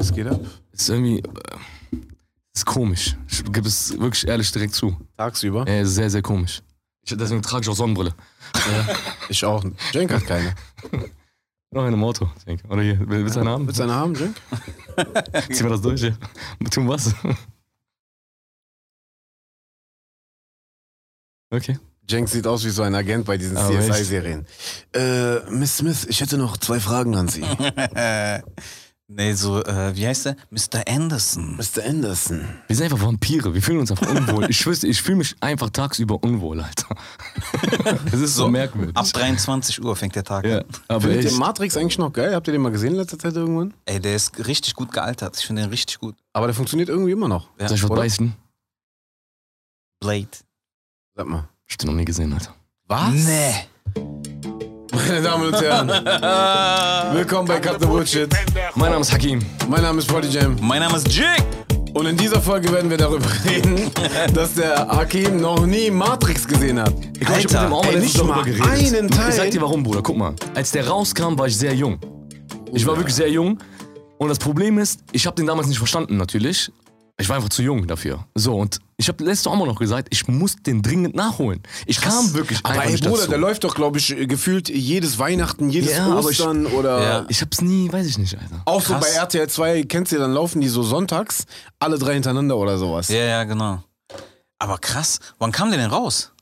Was geht ab? Ist irgendwie. Äh, ist komisch. Ich gebe es wirklich ehrlich direkt zu. Tagsüber? Äh, sehr, sehr komisch. Ich, deswegen trage ich auch Sonnenbrille. Ich auch. Cenk hat keine. Noch eine ich denke. Oder hier, willst du eine haben? Willst du eine haben, Cenk? Ziehen wir das durch, ja. Tun was? Okay. Cenk sieht aus wie so ein Agent bei diesen echt? CSI-Serien. Äh, Miss Smith, ich hätte noch zwei Fragen an Sie. Nee, so, äh, wie heißt der? Mr. Anderson. Mr. Anderson. Wir sind einfach Vampire. Wir fühlen uns einfach unwohl. Ich schwöre, ich fühle mich einfach tagsüber unwohl, Alter. Das ist so, So, merkwürdig. Ab 23 Uhr fängt der Tag ja, an. aber Findet ihr echt. Matrix eigentlich noch geil? Habt ihr den mal gesehen in letzter Zeit irgendwann? Ey, der ist richtig gut gealtert. Ich finde den richtig gut. Aber der funktioniert irgendwie immer noch. Ja, Soll ich was oder? beichten? Blade. Sag mal. Ich hab den noch nie gesehen, Alter. Was? Nee. Meine Damen und Herren, willkommen bei Cut the Bullshit. Mein Name ist Hakim. Mein Name ist Prodigy Jam. Mein Name ist Jig. Und in dieser Folge werden wir darüber reden, dass der Hakim noch nie Matrix gesehen hat. Ich glaub, ich hab mit Alter, dem auch mal ey, nicht darüber mal geredet. einen Ich sag Teil. dir warum, Bruder. Guck mal. Als der rauskam, war ich sehr jung. Ich war wirklich sehr jung. Und das Problem ist, ich habe den damals nicht verstanden, natürlich. Ich war einfach zu jung dafür. So, und ich habe letztes Mal auch mal noch gesagt, ich muss den dringend nachholen. Ich kam wirklich Aber einfach ey, nicht Bruder, dazu. der läuft doch, glaube ich, gefühlt jedes Weihnachten, jedes Ja, aber ich- Ostern oder... Ja. Ich hab's nie, weiß ich nicht, Alter. Auch so Krass. bei RTL 2, kennst du, dann laufen die so sonntags, alle drei hintereinander oder sowas. Ja, ja, genau. Aber krass. Wann kam der denn raus?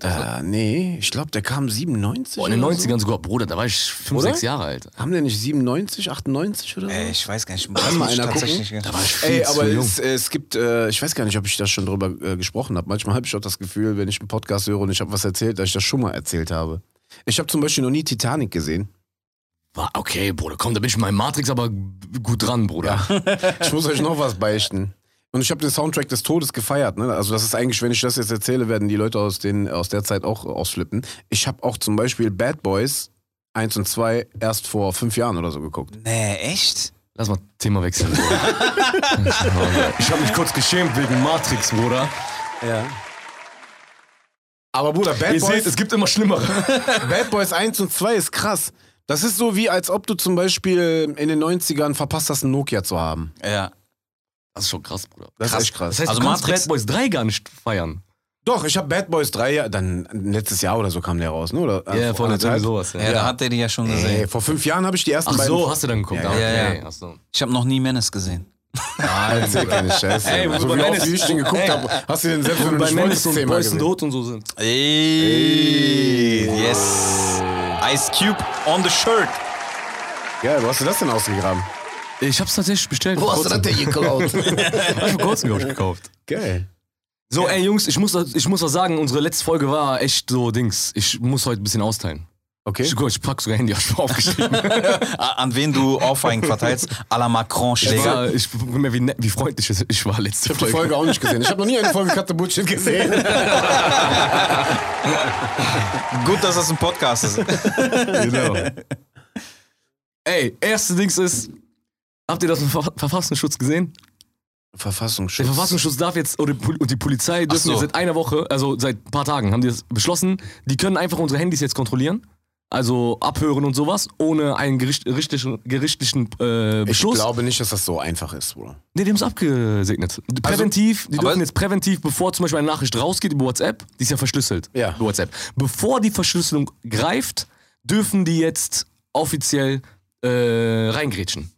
Äh, nee, ich glaube, der kam 97 Boah, in den oder 90ern sogar, Bruder, da war ich 5, Oder? 6 Jahre alt. So. Haben der nicht 97, 98 oder so? Ey, ich weiß gar nicht. Kann mal einer tatsächlich- Da war ich viel Ey, zu aber jung. es, es gibt, äh, ich weiß gar nicht, ob ich das schon drüber äh, gesprochen habe. Manchmal habe ich auch das Gefühl, wenn ich einen Podcast höre und ich habe was erzählt, dass ich das schon mal erzählt habe. Ich habe zum Beispiel noch nie Titanic gesehen. War okay, Bruder, komm, da bin ich in meinem Matrix aber gut dran, Bruder. Ich muss euch noch was beichten. Und ich habe den Soundtrack des Todes gefeiert. Ne? Also das ist eigentlich, wenn ich das jetzt erzähle, werden die Leute aus, den, aus der Zeit auch ausflippen. Ich habe auch zum Beispiel Bad Boys 1 und 2 erst vor fünf Jahren oder so geguckt. Nee, echt? Lass mal Thema wechseln, Bruder. ich habe mich kurz geschämt wegen Matrix, Bruder. Ja. Aber Bruder, Bad Ihr Boys, seht, es gibt immer Schlimmere. Bad Boys 1 und 2 ist krass. Das ist so wie, als ob du zum Beispiel in den 90ern verpasst hast, einen Nokia zu haben. Ja. Das ist schon krass, Bruder. Das Krass. ist echt krass. Das heißt, Also du kannst Matrix- Bad Boys 3 gar nicht feiern. Doch, ich habe Bad Boys 3, ja- dann letztes Jahr oder so kam der raus, ne? Oder, äh, Ja, vor von der anderthalb? sowas. Ja, da hat der die ja schon gesehen. Ey, vor fünf Jahren habe ich die ersten Ach beiden... so, hast du dann geguckt? Ja, Ah, ja, okay. ja. Ach so. Ich habe noch nie Menace gesehen. Erzähl keine Scheiße. Ey, so bei wie oft wie ich den geguckt habe, hast du den selbst wenn du Bei nicht Menace wolltest, und Boys. Not und so sind. Ey, yes. Ice Cube on the shirt. Ja, wo hast du das denn ausgegraben? Ich hab's tatsächlich bestellt. Wo hast du das denn geklaut? Hab ich vor kurzem, glaub ich, gekauft. Geil. So, ey Jungs, ich muss, ich muss was sagen, unsere letzte Folge war echt so Dings. Ich muss heute ein bisschen austeilen. Okay. Ich, guck, ich pack sogar Handy, hab ich aufgeschrieben. A- An wen du Ohrfeigen verteilst? À la Ich, Macron-Schläger. war, ich guck mir, wie, nett- wie freundlich ich war letzte Ich habe die Folge auch nicht gesehen. Ich habe noch nie eine Folge Cut the Bullshit gesehen. Gut, dass das ein Podcast ist. Genau. Ey, erste Dings ist, habt ihr das im Ver Verfassungsschutz gesehen? Verfassungsschutz. Der Verfassungsschutz darf jetzt, oder und die Polizei dürfen so. jetzt seit einer Woche, also seit ein paar Tagen, haben die das beschlossen, die können einfach unsere Handys jetzt kontrollieren. Also abhören und sowas, ohne einen gericht, gerichtlichen, gerichtlichen äh, Ich Beschluss. glaube nicht, dass das so einfach ist, Bruder. Nee, die haben es abgesegnet. Präventiv, die aber- dürfen jetzt präventiv, bevor zum Beispiel eine Nachricht rausgeht über WhatsApp, die ist ja verschlüsselt. Ja. Über WhatsApp. Bevor die Verschlüsselung greift, dürfen die jetzt offiziell äh, reingrätschen.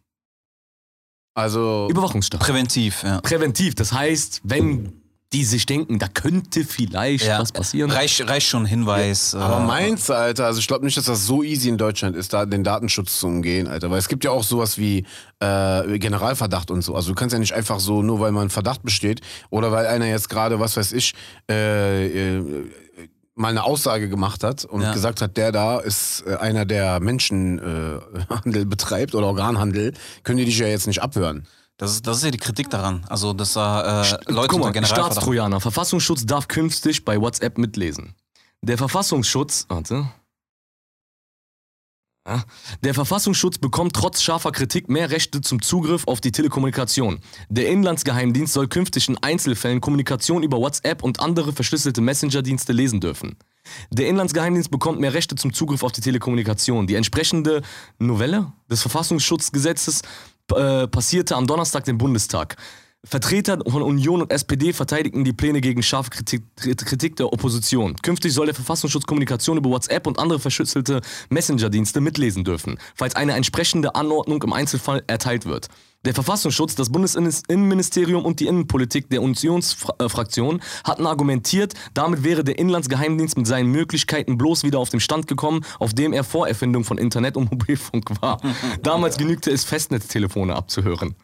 Also, Überwachungsstab. Präventiv, ja. Präventiv, das heißt, wenn die sich denken, da könnte vielleicht ja. was passieren. Reicht, reicht schon ein Hinweis. aber äh, meinst du, Alter, also ich glaube nicht, dass das so easy in Deutschland ist, da den Datenschutz zu umgehen, Alter. Weil es gibt ja auch sowas wie äh, Generalverdacht und so. Also du kannst ja nicht einfach so, nur weil man Verdacht besteht oder weil einer jetzt gerade, was weiß ich, äh, äh, mal eine Aussage gemacht hat und Ja. gesagt hat, der da ist äh, einer, der Menschenhandel äh, Handel betreibt oder Organhandel, können die dich ja jetzt nicht abhören. Das ist, das ist ja die Kritik daran. Also, dass da äh, Leute Guck unter mal, Generalverdacht... Staatstrojaner. Verfassungsschutz darf künftig bei WhatsApp mitlesen. Der Verfassungsschutz, warte. Der Verfassungsschutz bekommt trotz scharfer Kritik mehr Rechte zum Zugriff auf die Telekommunikation. Der Inlandsgeheimdienst soll künftig in Einzelfällen Kommunikation über WhatsApp und andere verschlüsselte Messenger-Dienste lesen dürfen. Der Inlandsgeheimdienst bekommt mehr Rechte zum Zugriff auf die Telekommunikation. Die entsprechende Novelle des Verfassungsschutzgesetzes äh, passierte am Donnerstag den Bundestag. Vertreter von Union und SPD verteidigten die Pläne gegen scharfe Kritik, Kritik der Opposition. Künftig soll der Verfassungsschutz Kommunikation über WhatsApp und andere verschlüsselte Messenger-Dienste mitlesen dürfen, falls eine entsprechende Anordnung im Einzelfall erteilt wird. Der Verfassungsschutz, das Bundesinnenministerium und die Innenpolitik der Unionsfraktion hatten argumentiert, damit wäre der Inlandsgeheimdienst mit seinen Möglichkeiten bloß wieder auf den Stand gekommen, auf dem er vor Erfindung von Internet und Mobilfunk war. Damals genügte es, Festnetztelefone abzuhören.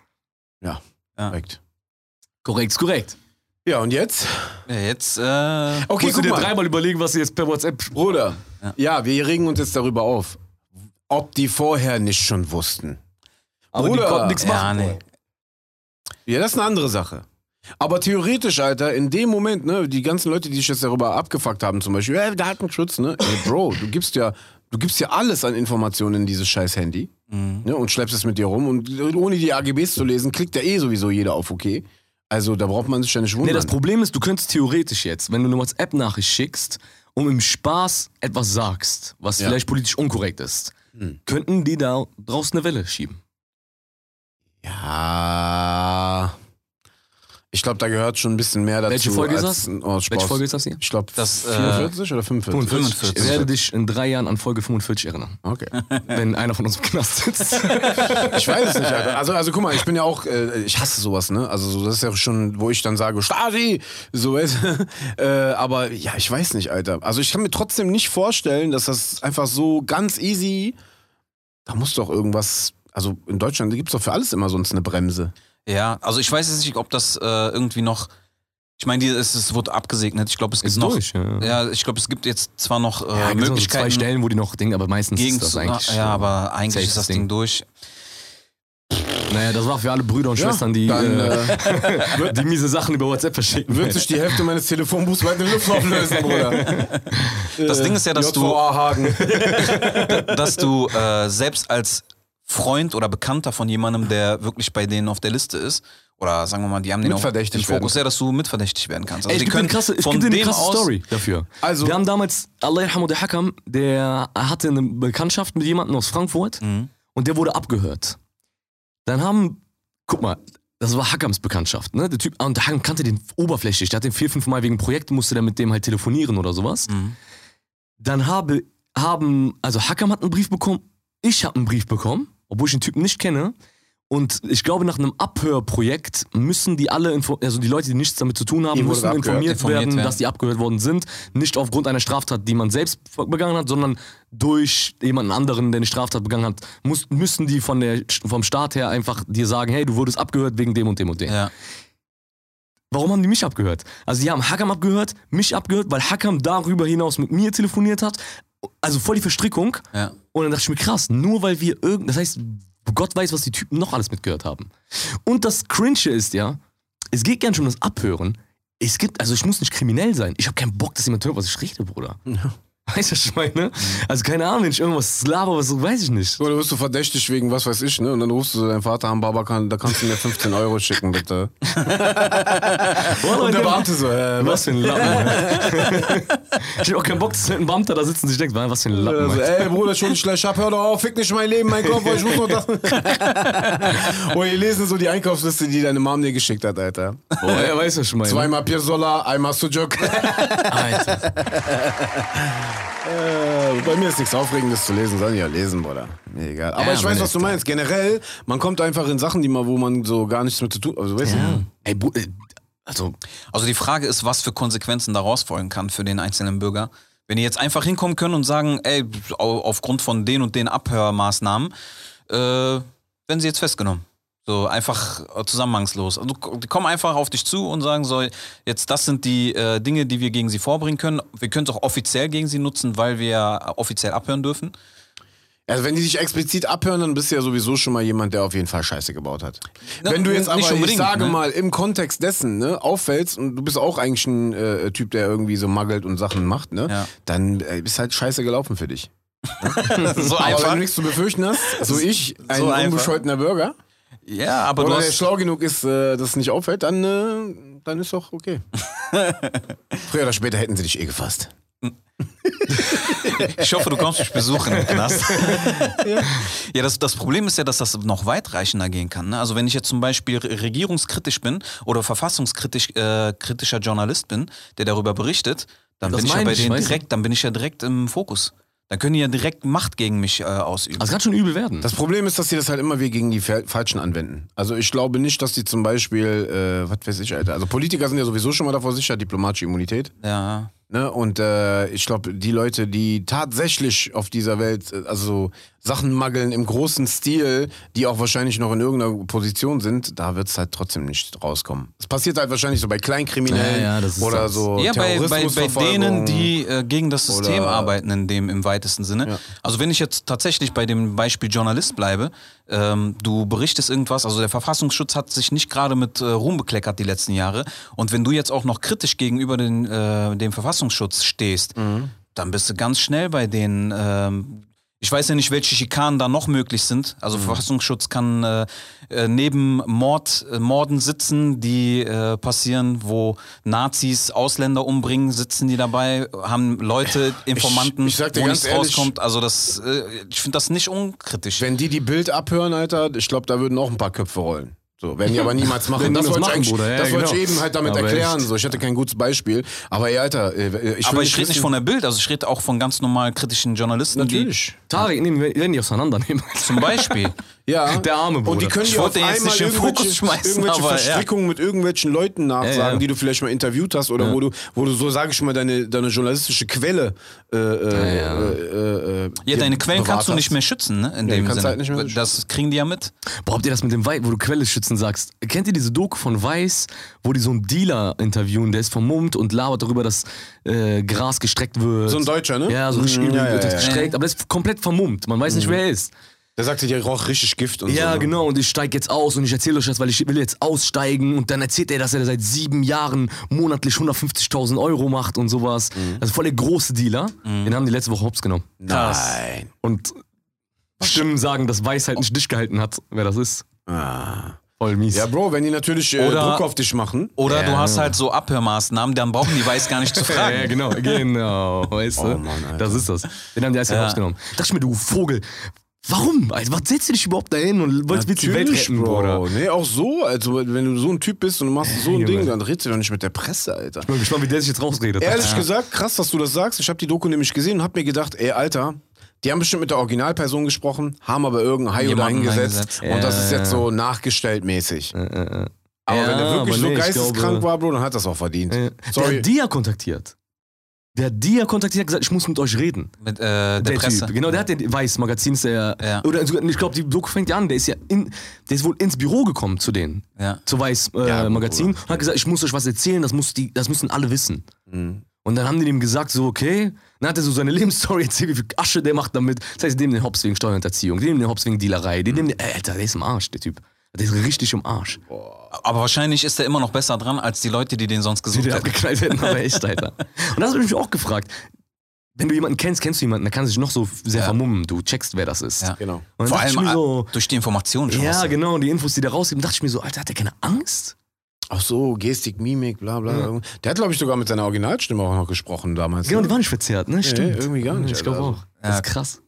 Ja, Ja. korrekt. Korrekt, korrekt. Ja, und jetzt? Ja, jetzt, äh, Okay, Musst du guck dir mal. dreimal überlegen, was du jetzt per WhatsApp Bruder, ja. wir regen uns jetzt darüber auf, ob die vorher nicht schon wussten. Aber Bruder. die konnten nichts machen. ja, nee. Ja, das ist eine andere Sache. Aber theoretisch, Alter, in dem Moment, ne, die ganzen Leute, die sich jetzt darüber abgefuckt haben, zum Beispiel, äh, Datenschutz, ne? Ey, Bro, du gibst ja, du gibst ja alles an Informationen in dieses scheiß Handy Mhm. ne, und schleppst es mit dir rum und ohne die AGBs zu lesen, klickt ja eh sowieso jeder auf OK. Also da braucht man sich ja nicht Nee, wundern. das Problem ist, du könntest theoretisch jetzt, wenn du eine WhatsApp-Nachricht schickst und im Spaß etwas sagst, was Ja. vielleicht politisch unkorrekt ist, Hm. könnten die da draußen eine Welle schieben. ja. Ich glaube, da gehört schon ein bisschen mehr dazu. Welche Folge ist das? Oh, Spaß. Welche Folge ist das hier? Ich glaube, Das, äh, 44 oder 45? 45. Ich werde dich in drei Jahren an Folge 45 erinnern, Okay. wenn einer von uns im Knast sitzt. Ich weiß es nicht, Alter. Also, also guck mal, ich bin ja auch, äh, ich hasse sowas, ne? Also so, das ist ja schon, wo ich dann sage, Stasi! So, weißt du? äh, aber ja, ich weiß nicht, Alter. Also ich kann mir trotzdem nicht vorstellen, dass das einfach so ganz easy, da muss doch irgendwas, also in Deutschland gibt es doch für alles immer sonst eine Bremse. Ja, also ich weiß jetzt nicht, ob das äh, irgendwie noch. Ich meine, es, es wurde abgesegnet. Ich glaube, es gibt Ist noch. durch, ja. Ja, ich glaube, es gibt jetzt zwar noch äh, Ja, noch so Möglichkeiten. zwei Stellen, wo die noch Dinge, aber meistens gegen ist das eigentlich. ja, aber eigentlich ist das Ding durch. Naja, das war für alle Brüder und Ja, Schwestern, die, dann, äh, die miese Sachen über WhatsApp verschicken. Wird sich die Hälfte meines Telefonbuchs weit in die Luft auflösen, Bruder. Das Ding ist ja, dass du- JVA Hagen. dass du äh, selbst als Freund oder Bekannter von jemandem, der wirklich bei denen auf der Liste ist, oder sagen wir mal, die haben den auch im Fokus, werden ja, dass du mitverdächtig werden kannst. Also Ey, ich die gebe dir eine krasse, ich dir eine dem krasse aus, Story dafür. Also- wir haben damals, Allah der Hakam, der hatte eine Bekanntschaft mit jemandem aus Frankfurt Mhm. und der wurde abgehört. Dann haben, guck mal, das war Hakams Bekanntschaft, ne? Der Typ, und der Hakam kannte den oberflächlich, der hat den vier, fünf Mal wegen Projekten, musste der mit dem halt telefonieren oder sowas. Mhm. Dann habe, haben, also Hakam hat einen Brief bekommen, ich habe einen Brief bekommen, obwohl ich den Typen nicht kenne. Und ich glaube, nach einem Abhörprojekt müssen die alle, also die Leute, die nichts damit zu tun haben, Die müssen informiert, informiert werden, werden. dass die abgehört worden sind. Nicht aufgrund einer Straftat, die man selbst begangen hat, sondern durch jemanden anderen, der eine Straftat begangen hat, muss, müssen die von der, vom Staat her einfach dir sagen, hey, du wurdest abgehört wegen dem und dem und dem. Ja. Warum haben die mich abgehört? Also die haben Hakam abgehört, mich abgehört, weil Hakam darüber hinaus mit mir telefoniert hat. Also voll die Verstrickung. Ja. Und dann dachte ich mir, krass, nur weil wir irgend, das heißt, Gott weiß, was die Typen noch alles mitgehört haben. Und das Cringe ist ja, es geht gern schon um das Abhören. Es gibt, also ich muss nicht kriminell sein. Ich habe keinen Bock, dass jemand hört, was ich rede, Bruder. Weißt du, was ich meine? Also keine Ahnung, wenn ich irgendwas laber, was weiß ich nicht. Oder wirst du verdächtig wegen was weiß ich, ne? Und dann rufst du deinen Vater an, Baba, kann, da kannst du mir 15 Euro schicken, bitte. Und der Beamte so, äh, Was für ein Lappen. ich hab auch keinen Bock, dass ein Beamter da sitzt und sich denkt, was für ein Lappen. Also, ey, Bruder, schon gleich ab, hör doch auf, fick nicht mein Leben, mein Kopf, ich muss nur das. Oder die lesen so die Einkaufsliste, die deine Mom dir geschickt hat, Alter. Oh, er weiß, was ich meine. Zweimal Pirzola, einmal Sujuk. Alter. Äh, bei mir ist nichts Aufregendes zu lesen, sollen die ja lesen, Bruder. Mir egal. Aber Ja, ich weiß, was du meinst. Generell, man kommt einfach in Sachen, die man, wo man so gar nichts mit zu tun also, weißt du? Ey, Bu äh, also, Also die Frage ist, was für Konsequenzen daraus folgen kann für den einzelnen Bürger. Wenn die jetzt einfach hinkommen können und sagen, ey, au- aufgrund von den und den Abhörmaßnahmen, äh, werden sie jetzt festgenommen. So einfach äh, zusammenhangslos. Also die kommen einfach auf dich zu und sagen so, jetzt das sind die äh, Dinge, die wir gegen sie vorbringen können. Wir können es auch offiziell gegen sie nutzen, weil wir ja offiziell abhören dürfen. Also wenn die dich explizit abhören, dann bist du ja sowieso schon mal jemand, der auf jeden Fall Scheiße gebaut hat. Na, wenn du jetzt aber, ich sage ne? mal, im Kontext dessen ne, auffällst und du bist auch eigentlich ein äh, Typ, der irgendwie so muggelt und Sachen macht, ne, Ja. dann äh, ist halt Scheiße gelaufen für dich. so Aber wenn einfach. du nichts zu befürchten hast, so ich, ein So unbescholtener Bürger, Ja, aber du oder der hast, schlau genug ist, äh, dass es nicht auffällt, dann, äh, dann ist doch okay. Früher oder später hätten sie dich eh gefasst. Ich hoffe, du kommst mich besuchen im Knast. ja, das, das Problem ist ja, dass das noch weitreichender gehen kann. Ne? Also wenn ich jetzt zum Beispiel regierungskritisch bin oder verfassungskritisch äh, kritischer Journalist bin, der darüber berichtet, dann Das bin ich ja bei ich, denen du? direkt, dann bin ich ja direkt im Fokus. Dann können die ja direkt Macht gegen mich äh, ausüben. Also kann schon übel werden. Das Problem ist, dass sie das halt immer wieder gegen die Fa- Falschen anwenden. Also ich glaube nicht, dass die zum Beispiel, äh, was weiß ich, Alter. Also Politiker sind ja sowieso schon mal davor sicher, diplomatische Immunität. ja. Ne? Und äh, ich glaube, die Leute, die tatsächlich auf dieser Welt, äh, also Sachen mageln im großen Stil, die auch wahrscheinlich noch in irgendeiner Position sind, da wird es halt trotzdem nicht rauskommen. Es passiert halt wahrscheinlich so bei Kleinkriminellen Ja, ja, das ist oder das. so Ja, bei, bei, bei denen, die äh, gegen das System Oder- arbeiten, in dem im weitesten Sinne. Ja. Also wenn ich jetzt tatsächlich bei dem Beispiel Journalist bleibe, ähm, du berichtest irgendwas, also der Verfassungsschutz hat sich nicht gerade mit äh, Ruhm bekleckert die letzten Jahre. Und wenn du jetzt auch noch kritisch gegenüber den, äh, dem Verfassungsschutz stehst, dann bist du ganz schnell bei denen. Ähm, ich weiß ja nicht, welche Schikanen da noch möglich sind. Also Verfassungsschutz kann äh, äh, neben Mord, äh, Morden sitzen, die äh, passieren, wo Nazis Ausländer umbringen, sitzen die dabei, haben Leute, Informanten, ich sag dir wo ganz nichts ehrlich- rauskommt. Also das, äh, ich finde das nicht unkritisch. Wenn die die Bild abhören, Alter, ich glaube, da würden auch ein paar Köpfe rollen. So, werden die aber niemals machen. Das wollte ich, machen, eigentlich- Bruder. Ja, das wollte ich genau. eben halt damit Aber erklären. So, ich hatte kein gutes Beispiel. Aber ey, Alter, äh, ich Aber ich rede nicht von der Bild, also ich rede auch von ganz normal kritischen Journalisten. Natürlich. Tarek, nehmen wir werden die auseinandernehmen. Die, zum Beispiel. Ja. Der arme Und die Bruder. können Ich dir auf einmal irgendwelche, schmeißen, irgendwelche aber ja. Verstrickungen mit irgendwelchen Leuten nachsagen, Ja, ja. die du vielleicht mal interviewt hast oder wo du, wo du so, sage ich mal, deine, deine journalistische Quelle äh, äh, Ja, ja. äh, äh, Ja, deine Quellen kannst du nicht mehr schützen, ne? In Ja, dem Sinne. halt nicht mehr schützen. das kriegen die ja mit. Boah, habt ihr das mit dem Weiß, wo du Quelle schützen sagst? Kennt ihr diese Doku von Weiß, wo die so einen Dealer interviewen, der ist vermummt und labert darüber, dass äh, Gras gestreckt wird? So ein Deutscher, ne? Ja, so richtig Mhm, ja, ja, wird das ja. gestreckt, aber der ist komplett vermummt. Man weiß nicht, wer er ist. Der sagte, der raucht richtig Gift und Ja, so. ne? genau, und ich steige jetzt aus und ich erzähle euch das, weil ich will jetzt aussteigen und dann erzählt er, dass er seit sieben Jahren monatlich 150.000 Euro macht und sowas. Mhm. Also voll der große Dealer. Den haben die letzte Woche hops genommen. Nein. Und Stimmen sagen, dass Weiß halt nicht dicht gehalten hat, wer das ist. Ah. Voll mies. Ja, Bro, wenn die natürlich äh, Oder- Druck auf dich machen. Oder Ja. du hast halt so Abhörmaßnahmen, dann brauchen die Weiß gar nicht zu Ja, fragen. ja, genau, genau, weißt du? Oh Mann, das ist das. Den haben die Eis ja. Ja. rausgenommen. Dachte ich mir, du Vogel, warum? Also, was setzt du dich überhaupt dahin und wolltest willst die Welt retten, Bro. Bruder? Nee, auch so. Also, wenn du so ein Typ bist und du machst so ein. Ding, dann redest du doch nicht mit der Presse, Alter. Ich bin gespannt, wie der sich jetzt rausredet. Ehrlich gesagt, krass, dass du das sagst. Ich habe die Doku nämlich gesehen und habe mir gedacht, ey, Alter, die haben bestimmt mit der Originalperson gesprochen, haben aber irgendeinen Haio da hingesetzt. eingesetzt. Und das Ja, ist jetzt ja. so nachgestellt mäßig. Aber Ja, wenn er wirklich so geisteskrank war, Bro, dann hat das auch verdient. Äh, Der Sorry. hat Dia kontaktiert. Der hat Dia kontaktiert, hat gesagt, ich muss mit euch reden. Mit äh, der, der Presse. Typ. Genau, der hat den Weiß-Magazin, ist der. Ja. Oder sogar- ich glaube, die Doku fängt ja an, der ist ja in, der ist wohl ins Büro gekommen zu denen. Ja. Zu Weiß-Magazin. Ja, Äh, gut, Magazin, und hat gesagt, ich muss euch was erzählen, das, muss die, das müssen alle wissen. Mhm. Und dann haben die dem gesagt, so, okay. Dann hat er so seine Lebensstory erzählt, wie viel Asche der macht damit. Das heißt, dem den Hops wegen Steuerhinterziehung, dem den Hops wegen Dealerei, dem den, ey, Alter, der ist im Arsch, der Typ. Der ist richtig im Arsch. Aber wahrscheinlich ist er immer noch besser dran als die Leute, die den sonst Die gesucht den hätten. abgeknallt hätten, aber echt, Alter. Und das habe ich mich auch gefragt. Wenn du jemanden kennst, kennst du jemanden, der kann sich noch so sehr Ja. vermummen. Du checkst, wer das ist. Ja. Genau. Und dann Vor allem so, äh, durch die Informationen schon. ja, was- genau, und die Infos, die der rausgeben, dachte ich mir so, Alter, hat der keine Angst? Ach so, Gestik, Mimik, bla bla. Ja. Der hat, glaube ich, sogar mit seiner Originalstimme auch noch gesprochen damals. Genau, ne? die war nicht verzerrt, ne? Stimmt. irgendwie gar nicht, Ich glaube Alter. auch. Das ist krass.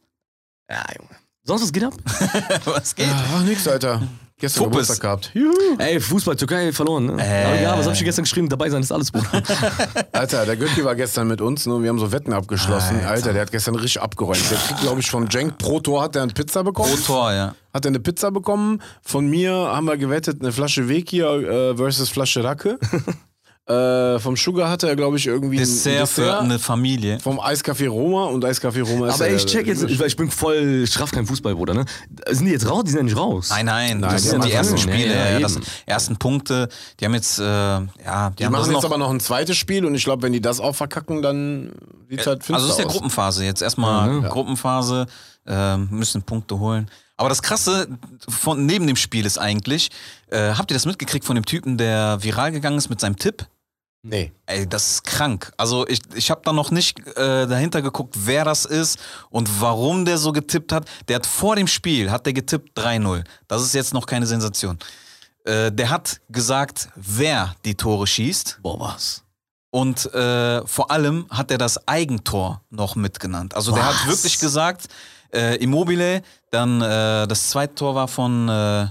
Ja, Junge. Sonst was geht ab? was geht? Ach, nix, Alter. Gestern Fokus. Geburtstag gehabt. Juhu. Ey, Fußball, Türkei verloren, ne? Äh. Aber egal, was hab ich gestern geschrieben? Dabei sein ist alles, Bruder. Alter, der Götti war gestern mit uns, ne? Wir haben so Wetten abgeschlossen. Alter, Alter. der hat gestern richtig abgeräumt. Der kriegt, glaube ich, von Cenk pro Tor hat er eine Pizza bekommen. Pro Tor, ja. Hat er eine Pizza bekommen. Von mir haben wir gewettet, eine Flasche Wekir äh, versus Flasche Racke. äh, vom Sugar hatte er, glaube ich, irgendwie Dessert, ein für eine Familie. Vom Eiscafé Roma und Eiscafé Roma ist Aber ja ich check jetzt, weil ich bin voll straff kein Fußball, Bruder, ne? Sind die jetzt raus? Die sind ja nicht raus. Nein, nein, Nein, das die sind die ersten Spiele, Ja, ja, ja, das sind ersten Punkte. Die haben jetzt, äh, ja, die, Die haben das machen jetzt noch. aber noch ein zweites Spiel und ich glaube, wenn die das auch verkacken, dann sieht's halt finster also es ist ja. Gruppenphase jetzt. Erstmal ne? Gruppenphase, ähm, müssen Punkte holen. Aber das Krasse von neben dem Spiel ist eigentlich, äh, habt ihr das mitgekriegt von dem Typen, der viral gegangen ist mit seinem Tipp? Nee. Ey, das ist krank. Also ich, ich habe da noch nicht äh, dahinter geguckt, wer das ist und warum der so getippt hat. Der hat vor dem Spiel, hat der getippt 3-0. Das ist jetzt noch keine Sensation. Äh, der hat gesagt, wer die Tore schießt Boah, was? Und äh, vor allem hat er das Eigentor noch mitgenannt. Also der hat wirklich gesagt, äh, Immobile, dann äh, das zweite Tor war von, äh,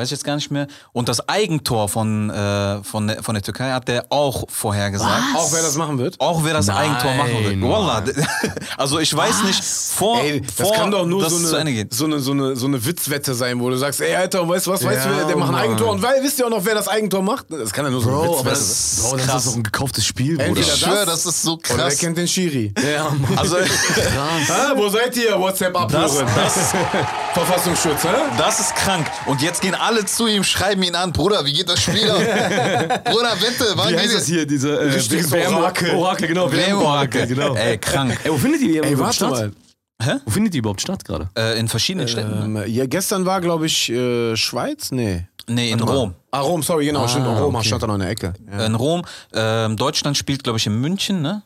weiß ich jetzt gar nicht mehr, und das Eigentor von, äh, von, der- von der Türkei hat der auch vorher gesagt. Auch wer das machen wird? Auch wer das Nein, Eigentor machen wird. Wallah. Also ich weiß nicht, vor, Ey, das vor kann doch nur so eine, so, eine, so, eine, so eine Witzwette sein, wo du sagst, ey Alter, weißt du was, weißt Ja, du, der macht ein Mann. Eigentor und weil, wisst ihr auch noch, wer das Eigentor macht? Das kann ja nur so eine Bro, aber Witzwette das, sein. Bro, das krass. ist doch ein gekauftes Spiel, Bruder. Entweder Ich das- schwöre, das ist so Oder wer krass. kennt den Schiri? Ja, Mann. Also Ah, wo seid ihr? WhatsApp das, abhören. das, Verfassungsschutz, hä? das ist krank. Und jetzt gehen alle Zu ihm schreiben ihn an, Bruder, wie geht das Spiel ab? Bruder, wette, wann Wie geht heißt das hier, diese äh, Orakel. Orakel, genau. WM-Orakel, genau. Ey, krank. Ey, wo findet die Ey, überhaupt warte statt? mal. Wo findet die überhaupt statt gerade? Äh, in verschiedenen Städten. Ähm, ja, gestern war, glaube ich, äh, Schweiz? Nee. Nee, in Rom. Ah, Rom, sorry, genau, stimmt. Rom okay. stand da noch in der Ecke. Ja. In Rom. Ähm, Deutschland spielt, glaube ich, in München, ne?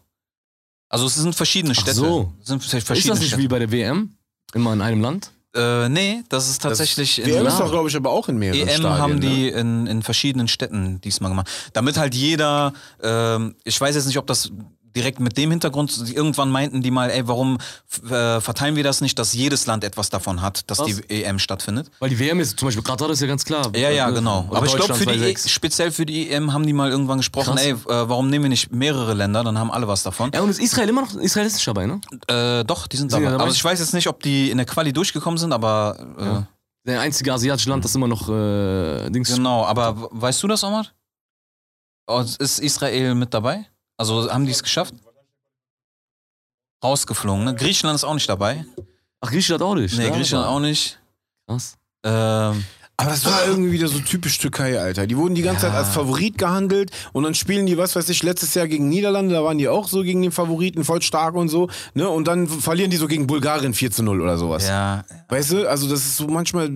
Also es sind verschiedene Ach Städte. so. Es sind Ist verschiedene das nicht Städte. wie bei der WM? Immer in einem Land? Äh, nee, das ist tatsächlich in WM ist EM doch, glaube ich, aber auch in mehreren Stadien. haben ne? die in, in verschiedenen Städten diesmal gemacht. Damit halt jeder, ähm, ich weiß jetzt nicht, ob das direkt mit dem Hintergrund, irgendwann meinten die mal, ey, warum äh, verteilen wir das nicht, dass jedes Land etwas davon hat, dass Was? die EM stattfindet? Weil die WM ist, zum Beispiel Katar ist ja ganz klar. Ja, ja, genau. oder Aber ich glaube, Deutschland für die, E- 2-6. speziell für die EM haben die mal irgendwann gesprochen, Krass. ey, äh, warum nehmen wir nicht mehrere Länder, dann haben alle was davon. Ja, und ist Israel immer noch, Israel ist nicht dabei, ne? Äh, doch, die sind dabei. dabei? Aber ich weiß jetzt nicht, ob die in der Quali durchgekommen sind, aber äh, Der einzige asiatische Land, das immer noch äh, Dings. genau. Aber weißt du das, Omar? Oh, ist Israel mit dabei? Also haben die es geschafft? Rausgeflogen, ne? Griechenland ist auch nicht dabei. Ach, Griechenland auch nicht. Nee, ja, Griechenland auch nicht. Krass. Ähm, Aber das war irgendwie wieder so typisch Türkei, Alter. Die wurden die ganze Ja. Zeit als Favorit gehandelt und dann spielen die, was weiß ich, letztes Jahr gegen Niederlande, da waren die auch so gegen den Favoriten voll stark und so, ne? Und dann verlieren die so gegen Bulgarien 4 zu 0 oder sowas. ja, Weißt du, also das ist so manchmal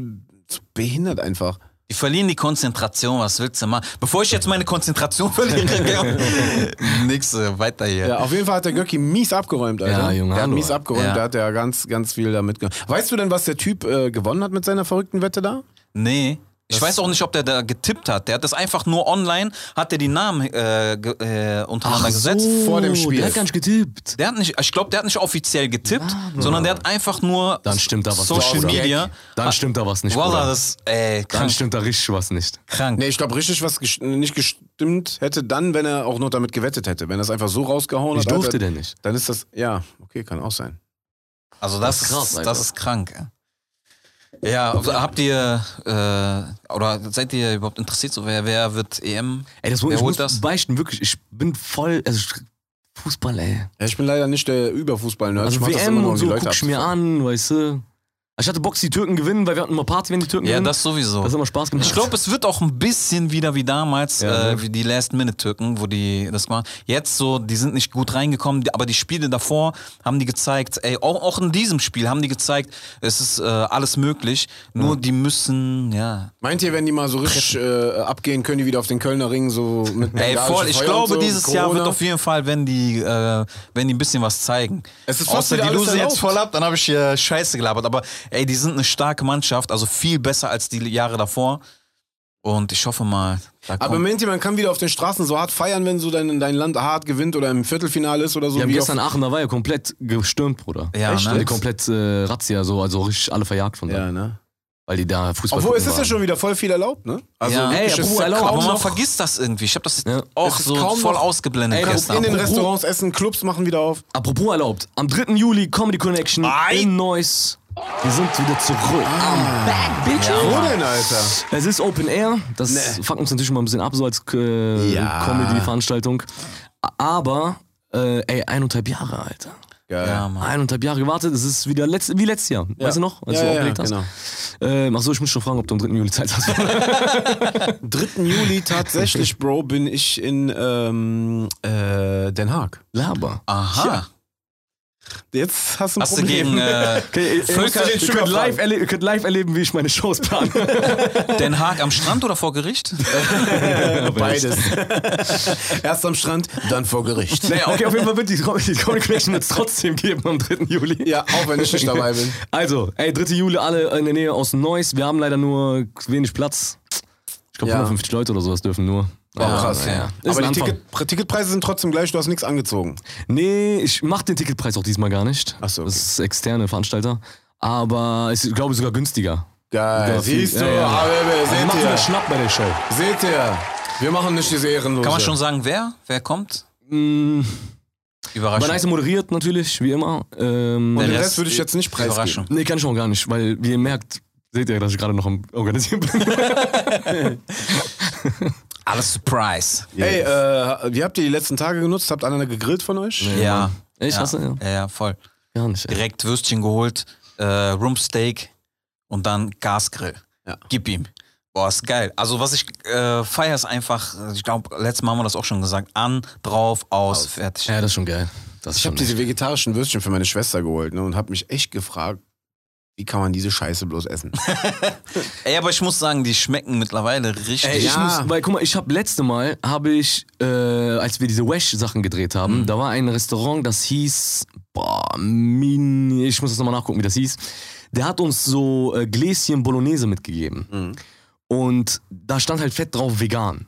so behindert einfach. Die verlieren die Konzentration, was willst du machen? Bevor ich jetzt meine Konzentration verliere, nix, äh, weiter hier. Ja, auf jeden Fall hat der Göcki mies abgeräumt, Alter. Ja, Junge, der hat mies abgeräumt, Ja. der hat ja ganz, ganz viel da mitgenommen. Weißt du denn, was der Typ äh, gewonnen hat mit seiner verrückten Wette da? Nee. Ich weiß auch nicht, ob der da getippt hat. Der hat das einfach nur online, hat der die Namen äh, ge, äh, untereinander gesetzt. vor dem Spiel. Der hat gar nicht getippt. Der hat nicht, ich glaube, der hat nicht offiziell getippt, sondern der hat einfach nur Dann stimmt da was Social nicht. Media. Dann stimmt da was nicht. Wallah, das, ey, Dann krank, stimmt da richtig was nicht. krank. Nee, ich glaube richtig, was ges- nicht gestimmt hätte, dann, wenn er auch noch damit gewettet hätte. Wenn er es einfach so rausgehauen Ich hat, durfte Alter, der nicht. dann ist das, ja, okay, kann auch sein. Also das, Das ist krass, das ist krank. ey. Ja, habt ihr, äh, oder seid ihr überhaupt interessiert, so wer, wer wird EM? Ey, das, Wer ich holt muss das? beichten, wirklich. Ich bin voll. Also, ich- Fußball, ey. Ja, ich bin leider nicht der Überfußball-Nerd. Also ich mach das WM und die so Leute guck ich mir an, weißt du. Ich hatte Bock, die Türken gewinnen, weil wir hatten immer Party, wenn die Türken Ja, gewinnen. das sowieso. das hat immer Spaß gemacht. Ich glaube, es wird auch ein bisschen wieder wie damals, Ja, äh, ne? wie die Last-Minute-Türken, wo die das machen. Jetzt so, die sind nicht gut reingekommen, aber die Spiele davor haben die gezeigt, ey, auch, auch in diesem Spiel haben die gezeigt, es ist äh, alles möglich, nur die müssen, ja. Meint ihr, wenn die mal so richtig äh, abgehen, können die wieder auf den Kölner Ring so mit Ey, voll, ich Feuer glaube, so, dieses Jahr Corona? wird auf jeden Fall, wenn die, äh, wenn die ein bisschen was zeigen. Es ist fast Außer die losen jetzt voll ab, dann habe ich hier Scheiße gelabert. Aber ey, die sind eine starke Mannschaft, also viel besser als die Jahre davor. Und ich hoffe mal, da Aber ihr, man kann wieder auf den Straßen so hart feiern, wenn so dein, dein Land hart gewinnt oder im Viertelfinale ist oder so? Wir haben wie gestern Aachen, da war ja komplett gestürmt, Bruder. Ja, Echt? ne? Komplett äh, Razzia, so, also richtig alle verjagt von da. Ja, ne? Weil die da Fußball Obwohl, es ist ja schon wieder voll viel erlaubt, ne? Also, Ja. Ey, ist erlaubt, kaum aber man vergisst das irgendwie. Ich habe das Ja. auch so kaum voll noch- ausgeblendet Ey, gestern. in den Apropos- Restaurants essen, Clubs machen wieder auf. Apropos erlaubt, am 3. Juli Comedy Connection Ei. in Neuss. Wir sind wieder zurück. I'm back, bitches. Wo denn, Alter? Es ist Open Air. Das Nee. fuckt uns natürlich mal ein bisschen ab, so als äh, Ja. Comedy-Veranstaltung. Aber, äh, ey, eineinhalb Jahre, Alter. Geil. ja, Mann. Eineinhalb Jahre gewartet. Es ist wieder letzt, wie letztes Jahr. Weißt du noch? Als ja, du ja, aufgelegt ja, hast. genau. Ähm, achso, ich muss schon fragen, ob du am 3. Juli Zeit hast. 3. Juli tatsächlich, Bro, bin ich in ähm, äh, Den Haag. Laber. Aha. Jetzt hast du ein Hast du Problem. gegen äh, Okay, ihr, Völker- ihr, könnt live ihr könnt live erleben, wie ich meine Shows plane. Den Haag am Strand oder vor Gericht? Beides. Erst am Strand, dann vor Gericht. naja, okay, auf jeden Fall wird die, die Comedy Connection jetzt trotzdem geben am 3. Juli. Ja, auch wenn ich nicht dabei bin. Also, ey, 3. Juli, alle in der Nähe aus Neuss. Wir haben leider nur wenig Platz. Ich glaube, Ja. 150 Leute oder sowas dürfen nur. Ja, krass. ja, Aber die. Ticket, Ticketpreise sind trotzdem gleich, du hast nichts angezogen. Nee, ich mach den Ticketpreis auch diesmal gar nicht. Ach so, okay. Das ist externe Veranstalter. Aber ich glaube sogar günstiger. Geil, Ja, viel- siehst du, ja, ja. Habibi, Also seht macht wieder ihr. Schnapp bei der Show. Seht ihr, wir machen nicht diese Ehrenlose. Kann man schon sagen, wer? Wer kommt? Mm, Überraschung. Nice moderiert natürlich, wie immer. Ähm, Und den Der Rest, Rest würde ich jetzt nicht preisgeben. Überraschung. nee, kann ich auch gar nicht, weil wie ihr merkt, seht ihr, dass ich gerade noch am Organisieren bin. Alles Surprise. Hey, äh, wie habt ihr die letzten Tage genutzt? Habt einer gegrillt von euch? Ja. Ich ja. hasse, ja. ja, ja, voll. Gar nicht. Ey. Direkt Würstchen geholt, äh, Rumpsteak und dann Gasgrill. Ja. Gib ihm. Boah, ist geil. Also was ich äh, feiere ist einfach, ich glaube, letztes Mal haben wir das auch schon gesagt, an, drauf, aus, fertig. Ja, das ist schon geil. Das Ich habe diese vegetarischen Würstchen für meine Schwester geholt ne, und habe mich echt gefragt, wie kann man diese Scheiße bloß essen? Ey, aber ich muss sagen, die schmecken mittlerweile richtig. Ey, ich Ja. muss, weil guck mal, ich habe letzte Mal, habe ich, äh, als wir diese Wesh-Sachen gedreht haben, da war ein Restaurant, das hieß, boah, Min, ich muss das nochmal nachgucken, wie das hieß. Der hat uns so äh, Gläschen Bolognese mitgegeben. Und da stand halt fett drauf vegan.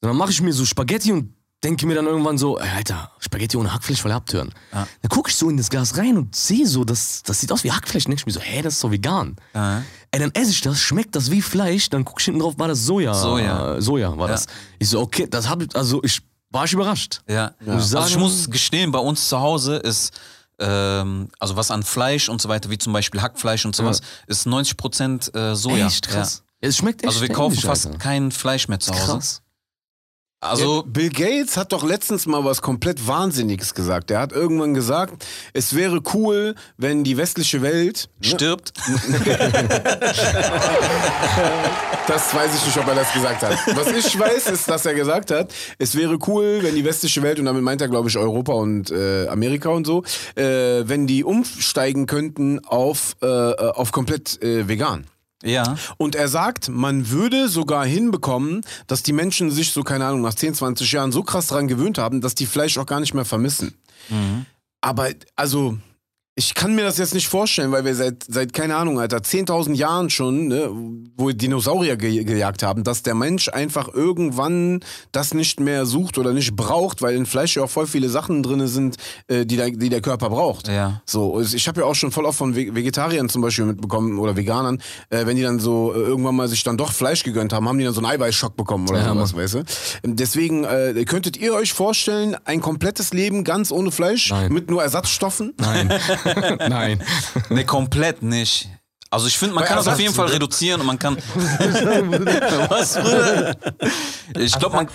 Und dann mache ich mir so Spaghetti und denke mir dann irgendwann so, ey, Alter, Spaghetti ohne Hackfleisch voll abtören. Ja. Dann gucke ich so in das Glas rein und sehe so, das, das sieht aus wie Hackfleisch. Und denke ich mir so, hä, das ist doch vegan. Ja. Ey, dann esse ich das, schmeckt das wie Fleisch, dann guck ich hinten drauf, war das Soja. Soja. Soja war Ja. das. Ich so, okay, das hab ich, also ich war ich überrascht. Ja. Muss ich Also ich sagen- muss gestehen, bei uns zu Hause ist, ähm, also was an Fleisch und so weiter, wie zum Beispiel Hackfleisch und sowas, ist 90% äh, Soja. Echt krass. Ja. Es schmeckt Ja. echt Also wir kaufen fast Alter. kein Fleisch mehr zu Hause. Krass. Also Bill Gates hat doch letztens mal was komplett Wahnsinniges gesagt. Er hat irgendwann gesagt, es wäre cool, wenn die westliche Welt. Ne? stirbt. Das weiß ich nicht, ob er das gesagt hat. Was ich weiß, ist, dass er gesagt hat, es wäre cool, wenn die westliche Welt, und damit meint er, glaube ich, Europa und äh, Amerika und so, äh, wenn die umsteigen könnten auf, äh, auf komplett äh, vegan. Ja. Und er sagt, man würde sogar hinbekommen, dass die Menschen sich so, keine Ahnung, nach 10, 20 Jahren so krass dran gewöhnt haben, dass die Fleisch auch gar nicht mehr vermissen. Aber, also, ich kann mir das jetzt nicht vorstellen, weil wir seit, seit keine Ahnung, Alter, 10.000 Jahren schon, ne, wo Dinosaurier ge gejagt haben, dass der Mensch einfach irgendwann das nicht mehr sucht oder nicht braucht, weil in Fleisch ja auch voll viele Sachen drin sind, äh, die, der, die der Körper braucht. Ja. So, ich habe ja auch schon voll oft von Ve- Vegetariern zum Beispiel mitbekommen oder Veganern, äh, wenn die dann so äh, irgendwann mal sich dann doch Fleisch gegönnt haben, haben die dann so einen Eiweißschock bekommen oder Ja, sowas, weißt du? Deswegen äh, könntet ihr euch vorstellen, ein komplettes Leben ganz ohne Fleisch Nein. mit nur Ersatzstoffen? Nein. Nein. Ne, komplett nicht. Also ich finde, man kann das auf jeden Fall ne? reduzieren und man kann. Was, Bruder? Ich glaube, man,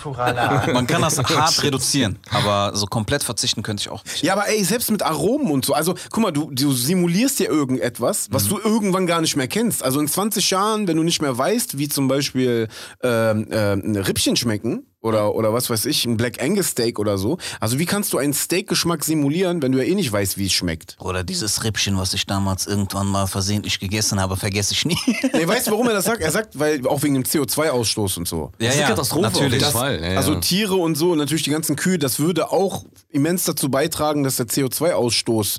man kann das hart reduzieren, aber so komplett verzichten könnte ich auch nicht. Ja, aber ey, selbst mit Aromen und so. Also, guck mal, du, du simulierst ja irgendetwas, was du irgendwann gar nicht mehr kennst. Also in 20 Jahren, wenn du nicht mehr weißt, wie zum Beispiel ähm, ähm, Rippchen schmecken oder, oder was weiß ich, ein Black Angus Steak oder so. Also wie kannst du einen Steak-Geschmack simulieren, wenn du ja eh nicht weißt, wie es schmeckt? Oder dieses Rippchen, was ich damals irgendwann mal versehentlich gegessen habe, vergesse ich nie. Nee, weißt du, warum er das sagt? Er sagt, weil auch wegen dem CO2-Ausstoß und so. Ja, Das ist eine Katastrophe natürlich. Fall. Ja, ja. Also Tiere und so, und natürlich die ganzen Kühe, das würde auch immens dazu beitragen, dass der CO2-Ausstoß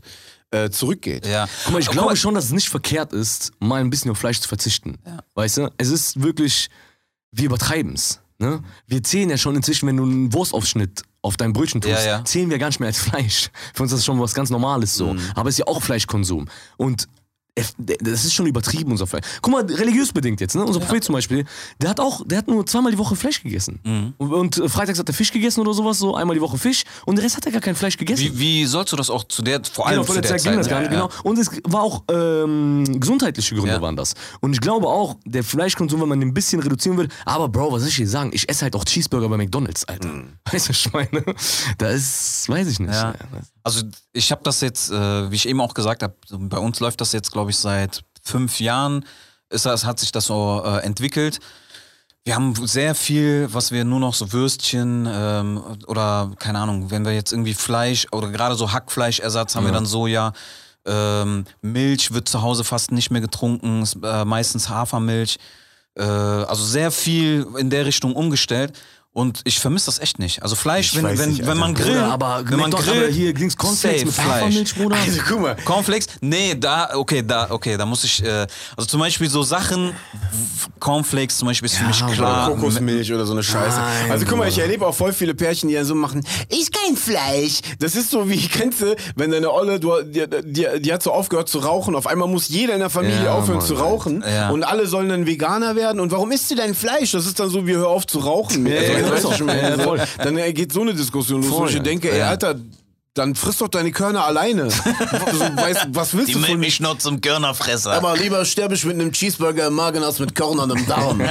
äh, zurückgeht. Ja. Guck mal, ich glaube schon, dass es nicht verkehrt ist, mal ein bisschen auf Fleisch zu verzichten. Weißt du? Es ist wirklich, wir übertreiben es. Ne? Wir zählen ja schon inzwischen, wenn du einen Wurstaufschnitt auf dein Brötchen tust, Ja, ja. zählen wir gar nicht mehr als Fleisch. Für uns ist das schon was ganz Normales so. Mhm. Aber es ist ja auch Fleischkonsum. Und das ist schon übertrieben, unser Fleisch. Guck mal, religiös bedingt jetzt, ne? Unser Prophet zum Beispiel, der hat auch, der hat nur zweimal die Woche Fleisch gegessen. Mhm. Und, und äh, freitags hat er Fisch gegessen oder sowas, so einmal die Woche Fisch. Und der Rest hat er gar kein Fleisch gegessen. Wie, wie sollst du das auch zu der, vor allem Genau, vor zu der der Zeit ging das gar nicht, ja, genau. Und es war auch ähm, gesundheitliche Gründe Ja. waren das. Und ich glaube auch, der Fleischkonsum, wenn man den ein bisschen reduzieren würde, aber Bro, was soll ich dir sagen? Ich esse halt auch Cheeseburger bei McDonalds, Alter. Weißt du, was ich meine? Da ist, weiß ich nicht. Ja. Also ich habe das jetzt, äh, wie ich eben auch gesagt habe, bei uns läuft das jetzt, glaube ich, seit fünf Jahren. Ist das, hat sich das so äh, entwickelt. Wir haben sehr viel, was wir nur noch so Würstchen ähm, oder keine Ahnung, wenn wir jetzt irgendwie Fleisch oder gerade so Hackfleischersatz haben wir dann Soja. Ähm, Milch wird zu Hause fast nicht mehr getrunken, ist, äh, meistens Hafermilch. Äh, also sehr viel in der Richtung umgestellt. Und ich vermisse das echt nicht. Also Fleisch, wenn, wenn, nicht, wenn man grillt, aber wenn man grillt, hier links Cornflakes mit Fleisch. Bruder. Also guck mal. Cornflakes? Nee, da, okay, da, okay, da muss ich, äh, also zum Beispiel so Sachen, Cornflakes zum Beispiel ist für mich Oder klar. Kokosmilch oder so eine Scheiße. Nein, also guck mal, ich erlebe auch voll viele Pärchen, die ja so machen, ich kein Fleisch. Das ist so wie, kennst du, wenn deine Olle, du, die, die, die hat so aufgehört zu rauchen, auf einmal muss jeder in der Familie Ja, aufhören Mann, zu rauchen Ja. und alle sollen dann Veganer werden und warum isst du dein Fleisch? Das ist dann so wie, hör auf zu rauchen. Ja, Also, ja, Ja, so- voll. Dann geht so eine Diskussion los, wo ich denke, ey, ja. Alter, dann friss doch deine Körner alleine. so, weißt, was willst du von mir? nur zum Körnerfresser. Aber lieber sterbe ich mit einem Cheeseburger im Magen als mit Körnern im Darm.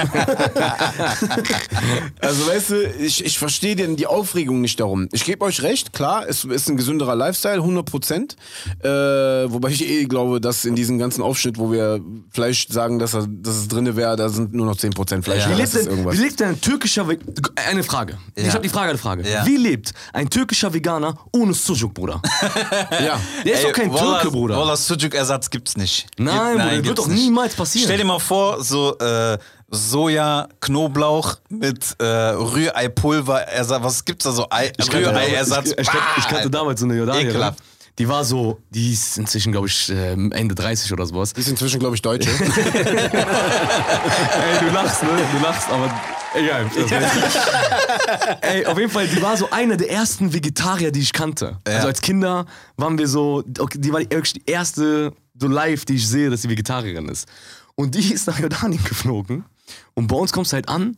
also weißt du, ich, ich verstehe denn die Aufregung nicht darum. Ich gebe euch recht, klar, es ist ein gesünderer Lifestyle, 100 Prozent. Äh, wobei ich eh glaube, dass in diesem ganzen Aufschnitt, wo wir Fleisch sagen, dass, er, dass es drin wäre, da sind nur noch 10 Prozent Fleisch. Ja. Wie lebt, denn, irgendwas. wie lebt denn ein türkischer Eine Frage. Ich Ja. habe die Frage, eine Frage. Ja. Wie lebt ein türkischer Veganer ohne Sujuk, Bruder? Ja. Der ist doch kein Türke, Bruder. Wallah, Sujuk-Ersatz gibt's nicht. Nein, Gibt- Bruder, das wird doch nicht. niemals passieren. Stell dir mal vor, so äh, Soja, Knoblauch mit äh, Rührei-Pulver, Ersatz, was gibt's da so? Ei, Rührei-Ersatz. Ich, ich, kannte- ich kannte damals so eine Jordanierin. Ekelhaft. Die war so, die ist inzwischen, glaube ich, äh, Ende 30 oder sowas. Die ist inzwischen, glaube ich, Deutsche. Ey, du lachst, ne? Du lachst, aber egal. Ey, auf jeden Fall, die war so eine der ersten Vegetarier, die ich kannte. Also als Kinder waren wir so, okay, die war die- wirklich die erste so live, die ich sehe, dass sie Vegetarierin ist. Und die ist nach Jordanien geflogen. Und bei uns kommst du halt an.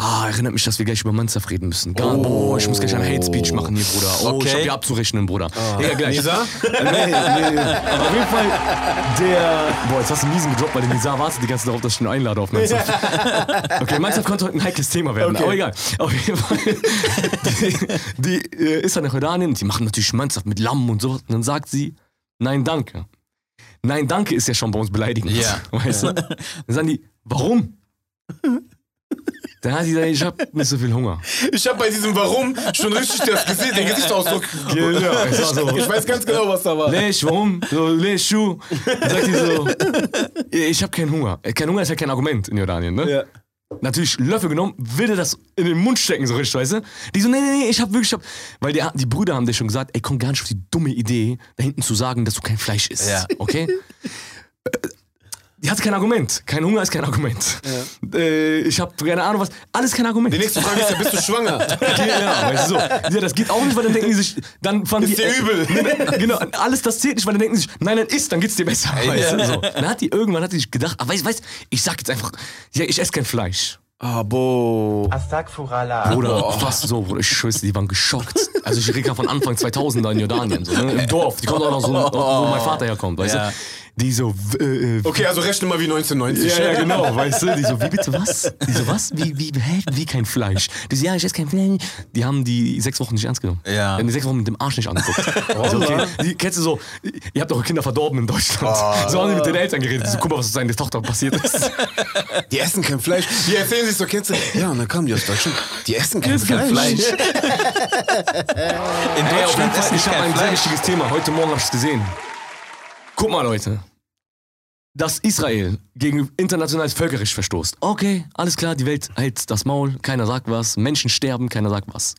Ah, erinnert mich, dass wir gleich über Manzaf reden müssen. Gar, Boah, ich muss gleich einen Hate Speech machen hier, Bruder. Oh, ich Okay. hab hier abzurechnen, Bruder. Ja, gleich. Nisa? nee, nee. Aber auf jeden Fall, der. Boah, jetzt hast du einen miesen gedroppt, weil der Nizar wartet die ganze Zeit darauf, dass ich ihn einlade auf Mannschaft. Okay, Mannschaft konnte heute ein heikles Thema werden, Okay. aber egal. Auf jeden Fall. Die, die äh, ist dann nach Jordanien und die machen natürlich Mannschaft mit Lamm und so. Und dann sagt sie, nein, danke. Nein, danke ist ja schon bei uns beleidigend. Ja. Weißt du? Dann sagen die, warum? Dann hat sie gesagt, ich hab nicht so viel Hunger. Ich habe bei diesem Warum schon richtig das Gesicht, den Gesichtsausdruck. Genau, war so. Ich weiß ganz genau, was da war. Lech, warum? So, Lech, Schuh. Dann sagt die so, ich habe keinen Hunger. Äh, Kein Hunger ist ja kein Argument in Jordanien, ne? Ja. Natürlich Löffel genommen, will dir das in den Mund stecken, so richtig, weißt du? Die so, nee, nee, nee, ich hab wirklich, ich hab, weil die, die Brüder haben dir schon gesagt, ey, komm gar nicht auf die dumme Idee, da hinten zu sagen, dass du kein Fleisch isst, Ja. okay? Äh, Die hat kein Argument. Kein Hunger ist kein Argument. Äh, ich habe keine Ahnung was. Alles kein Argument. Die nächste Frage ist ja, bist du schwanger? Ja, weißt du so. Ja, das geht auch nicht, weil dann denken die sich, dann fanden Ist die. dir übel. Genau, alles das zählt nicht, weil dann denken die sich, nein, nein, isst, dann geht's dir besser. Weißt du, so. Dann hat die irgendwann hat die sich gedacht, ah, weißt du, ich sag jetzt einfach, ja, ich esse kein Fleisch. Ah, bo. Astagfirullah. Bruder, fast so, Bruder, ich schwöre, die waren geschockt. Also ich rede von Anfang 2000er in Jordanien, so, ne? im Dorf. Die kommt auch noch so, wo mein Vater herkommt, weißt Ja. du? Die so, äh, Okay, also rechne mal wie 1990. ja, ja, genau, weißt du? Die so, wie bitte was? Die so, was? Wie, wie, hä? Wie kein Fleisch? Die so, ja, ich esse kein Fleisch. Die haben die sechs Wochen nicht ernst genommen. Ja. Die haben die sechs Wochen mit dem Arsch nicht angeguckt. Also, okay, die, kennst du so, ihr habt eure Kinder verdorben in Deutschland. So haben die mit den Eltern geredet. So, guck mal, was seiner Tochter passiert ist. Die essen kein Fleisch. Die erzählen sich so, kennst du? Ja, und dann kamen die aus Deutschland. Die essen kein Fleisch. Fleisch. In Deutschland Fall, essen ich habe kein ein sehr wichtiges Thema. Heute Morgen habe ich es gesehen. Guck mal, Leute. Dass Israel gegen internationales Völkerrecht verstoßt. Okay, alles klar, die Welt hält das Maul, keiner sagt was, Menschen sterben, keiner sagt was.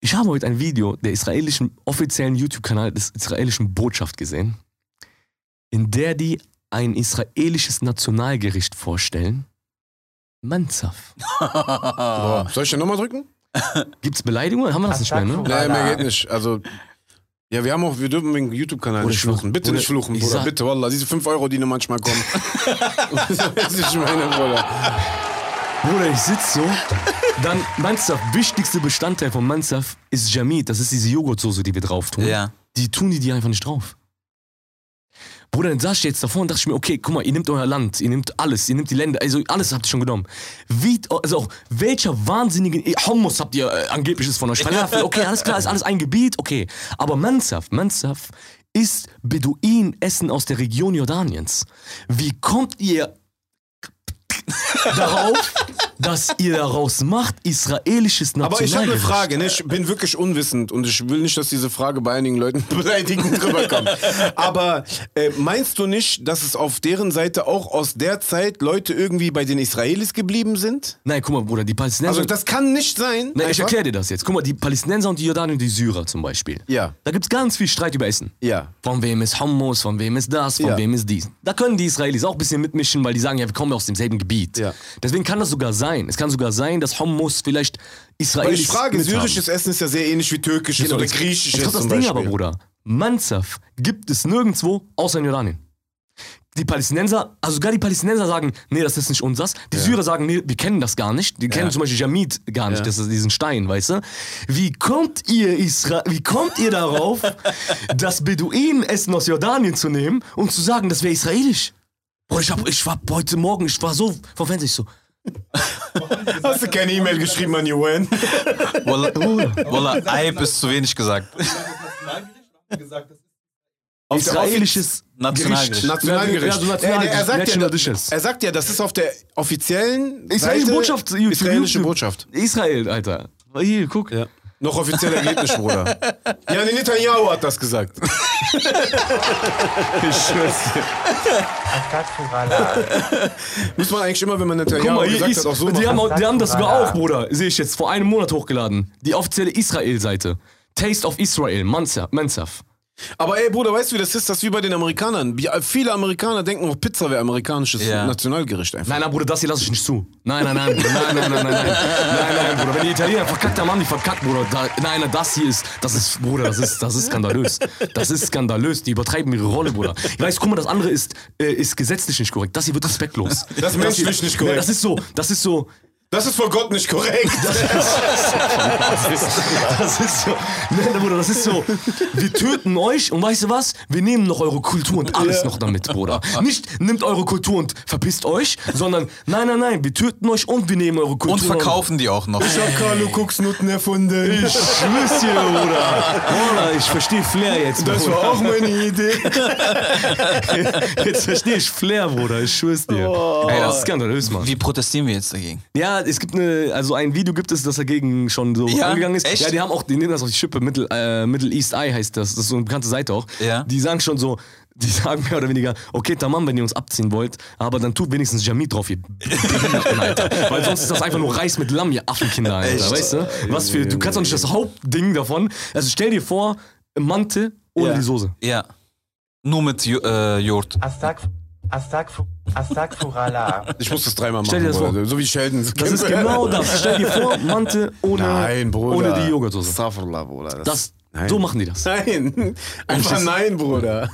Ich habe heute ein Video der israelischen offiziellen YouTube-Kanal des israelischen Botschaft gesehen, in der die ein israelisches Nationalgericht vorstellen. Manzaf. Soll ich da nochmal drücken? Gibt's Beleidigungen? Haben wir das nicht mehr, ne? Nee, mehr geht nicht. Also. Ja, wir haben auch, wir dürfen den YouTube-Kanal nicht ich- fluchen. Bitte nicht fluchen, ich Bruder. sag- Bitte, Wallah. Diese 5 Euro, die nur manchmal kommen. das ist meine, Bruder. Bruder, ich sitz so. Dann Manzaf, wichtigste Bestandteil von Manzaf ist Jamid. Das ist diese Joghurtsoße, die wir drauf tun. Ja. Die tun die die einfach nicht drauf. Bruder, dann saß ich jetzt davor und dachte ich mir, okay, guck mal, ihr nehmt euer Land, ihr nehmt alles, ihr nehmt die Länder, also alles habt ihr schon genommen. Wie, also auch, welcher wahnsinnigen Hummus habt ihr äh, angeblich ist von euch? Falafel, okay, alles klar, ist alles ein Gebiet, okay. Aber Mansaf, Mansaf ist Beduinenessen aus der Region Jordaniens. Wie kommt ihr darauf, dass ihr daraus macht, israelisches Aber ich habe eine Nationalgericht. Frage, ne? ich bin wirklich unwissend und ich will nicht, dass diese Frage bei einigen Leuten beleidigend rüberkommt. Aber äh, meinst du nicht, dass es auf deren Seite auch aus der Zeit Leute irgendwie bei den Israelis geblieben sind? Nein, guck mal, Bruder, die Palästinenser. Also das kann nicht sein. Nein, ich erkläre dir das jetzt. Guck mal, die Palästinenser und die Jordanier und die Syrer zum Beispiel. Ja. Da gibt's ganz viel Streit über Essen. Ja. Von wem ist Hummus, von wem ist das, von Ja. wem ist dies. Da können die Israelis auch ein bisschen mitmischen, weil die sagen, ja, wir kommen aus demselben Gebiet. Ja. Deswegen kann das sogar sein. Es kann sogar sein, dass Hummus vielleicht Aber Israelis ich frage, mit haben. syrisches Essen ist ja sehr ähnlich wie türkisches Genau, oder das- griechisches Ich glaub, das Ding Beispiel. aber, Bruder, Mansaf gibt es nirgendwo außer in Jordanien. Die Palästinenser, also sogar die Palästinenser sagen, nee, das ist nicht unseres. Die Syrer sagen, nee, wir kennen das gar nicht. Die kennen zum Beispiel Jamid gar nicht, Ja. das ist diesen Stein, weißt du? Wie kommt ihr Isra wie kommt ihr darauf, das Beduinenessen aus Jordanien zu nehmen und zu sagen, das wäre israelisch? Boah, ich, hab, ich war heute Morgen, ich war so vom Fernseher ich so. Hast du keine E-Mail geschrieben an UN? Wallah, Wallah Eib ist zu wenig gesagt. Israelisches Nationalgericht. Nationalgericht. Ja, so National- Äh, er, sagt ja, er sagt ja, das ist auf der offiziellen Israelische Seite, Botschaft. Israelische. Botschaft. Israel, Alter. Hier, guck. Ja. Noch offizieller geht nicht, Bruder. Ja, nee, Netanyahu hat das gesagt. Ich schwör's dir. Muss man eigentlich immer, wenn man Guck Netanyahu mal, gesagt ist, hat, auch so die, machen. haben, die haben das sogar auch, Bruder. Sehe ich jetzt, vor einem Monat hochgeladen. Die offizielle Israel-Seite. Taste of Israel, Mansaf. Aber ey, Bruder, weißt du, wie das ist? Das ist wie bei den Amerikanern. Viele Amerikaner denken auch, Pizza wäre amerikanisches Ja. Nationalgericht einfach. Nein, nein, Bruder, das hier lasse ich nicht zu. Nein, nein, nein, Bruder. Nein, nein, nein, nein, nein. Nein, nein, Bruder. Wenn die Italiener verkackt haben, haben die verkackt, Bruder. Da, nein, nein, das hier ist, das ist, Bruder, das ist, das ist skandalös. Das ist skandalös. Die übertreiben ihre Rolle, Bruder. Ich weiß, guck mal, das andere ist, äh, ist gesetzlich nicht korrekt. Das hier wird respektlos. Das ist menschlich nicht korrekt. Das ist so, das ist so, Das ist vor Gott nicht korrekt. Das ist so, nein, Bruder, das ist so. Wir töten euch und weißt du was? Wir nehmen noch eure Kultur und alles noch damit, Bruder. Nicht nimmt eure Kultur und verpisst euch, sondern nein, nein, nein, wir töten euch und wir nehmen eure Kultur. Und verkaufen die auch noch. Ich hab Carlo Koksnutten erfunden. Ich schwör's dir, Bruder. Bruder, ich verstehe Flair jetzt. Das Bruder. war auch meine Idee. Jetzt verstehe ich Flair, Bruder. Ich schwör's dir. Ey, das ist skandalös, Mann. Wie protestieren wir jetzt dagegen? Ja, es gibt eine, also ein Video gibt es, das dagegen schon so Ja, angegangen ist. echt? Ja, die haben auch, die nehmen das auf die Schippe, Middle, äh, Middle East Eye heißt das. Das ist so eine bekannte Seite auch. Ja. Die sagen schon so, die sagen mehr oder weniger, okay, tamam, wenn ihr uns abziehen wollt, aber dann tut wenigstens Jamid drauf, ihr Alter. Weil sonst ist das einfach nur Reis mit Lamm, ihr Affenkinder, Alter. Echt? Weißt du? Was für, du kannst doch nicht das Hauptding davon. Also stell dir vor, Mante ohne Ja. die Soße. Ja. Nur mit äh, Jurt. Astagf Astagf Astagfirullah. Ich muss das dreimal machen. Stell dir das Bruder. So wie Sheldon. Das ist genau das. Stell dir vor, Mante ohne, Nein, Bruder. ohne die. Astaghfirullah, Bruder. Das, Nein. so machen die das. Nein. Einfach das- nein, Bruder.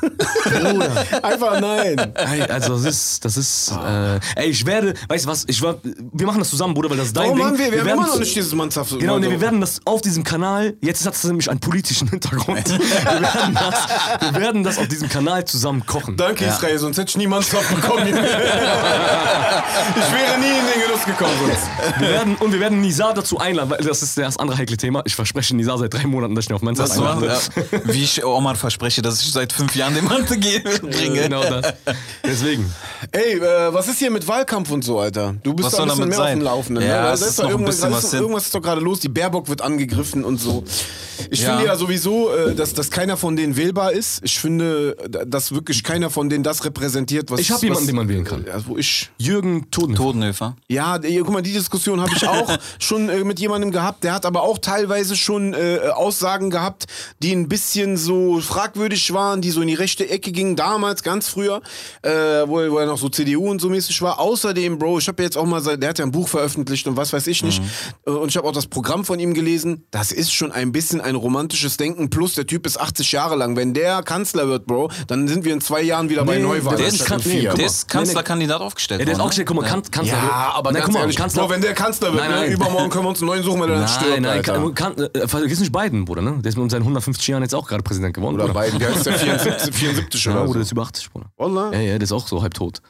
Einfach nein. Ey, also das ist, das ist, äh, ey, ich werde, weißt du was, ich war, wir machen das zusammen, Bruder, weil das ist dein Warum Ding. haben wir? Wir, haben werden immer noch nicht dieses Mannschaft. Genau, nee, wir werden das auf diesem Kanal, jetzt hat es nämlich einen politischen Hintergrund. wir, werden das, wir werden das auf diesem Kanal zusammen kochen. Danke, Israel, sonst hätte ich nie Mannschaft bekommen. ich wäre nie in den Genuss gekommen sonst. Wir werden, und wir werden Nizar dazu einladen, weil das ist das andere heikle Thema. Ich verspreche Nizar seit drei Monaten, dass ich ihn auf Mensa Das war, einlade. ja, wie ich Omar verspreche, dass ich seit fünf Jahren den Mante gehe, bringe. Genau das. Deswegen. Ey, äh, was ist hier mit Wahlkampf und so, Alter? Du bist Was da ein bisschen mehr auf sein? dem Laufenden. Ja, ne? Da es ist doch noch ein irgendwas, bisschen da was ist doch, irgendwas ist doch gerade los. Die Baerbock wird angegriffen und so. Ich Ja. finde ja sowieso, äh, dass, dass keiner von denen wählbar ist. Ich finde, äh, dass wirklich keiner von denen das repräsentiert, was Ich habe jemanden, den man wählen kann. Wo ich. Jürgen Todenhöfer. Todenhöfer. Ja, guck mal, die Diskussion habe ich auch schon äh, mit jemandem gehabt. Der hat aber auch teilweise schon äh, Aussagen gehabt, die ein bisschen so fragwürdig waren, die so in die rechte Ecke gingen, damals, ganz früher, äh, wo, er- wo er noch so CDU und so mäßig war. Außerdem, Bro, ich habe jetzt auch mal, der hat ja ein Buch veröffentlicht und was weiß ich nicht. Äh, Und ich habe auch das Programm von ihm gelesen. Das ist schon ein bisschen ein romantisches Denken. Plus, der Typ ist 80 Jahre lang. Wenn der Kanzler wird, Bro, dann sind wir in zwei Jahren wieder bei Nee, Neuwahlen. der Der ist kan- nee, Der ist Kanzlerkandidat aufgestellt Ja, der ist auch gestellt, guck mal, ne? kan Kanzler. Ja, aber Nein, ganz guck mal, ehrlich, Kanzler. Bro, wenn der Kanzler wird, Nein, ne, nein. übermorgen können wir uns einen neuen suchen, weil der dann stirbt, Nein, nein, Alter. äh, vergiss nicht Biden, Bruder, ne? Der ist mit seinen 150 Jahren jetzt auch gerade Präsident geworden. Oder Bruder. Biden, der ist der 74, 74 Ja, oder so. ist über 80, Bruder. Wallah. Ja, ja, der ist auch so halb tot.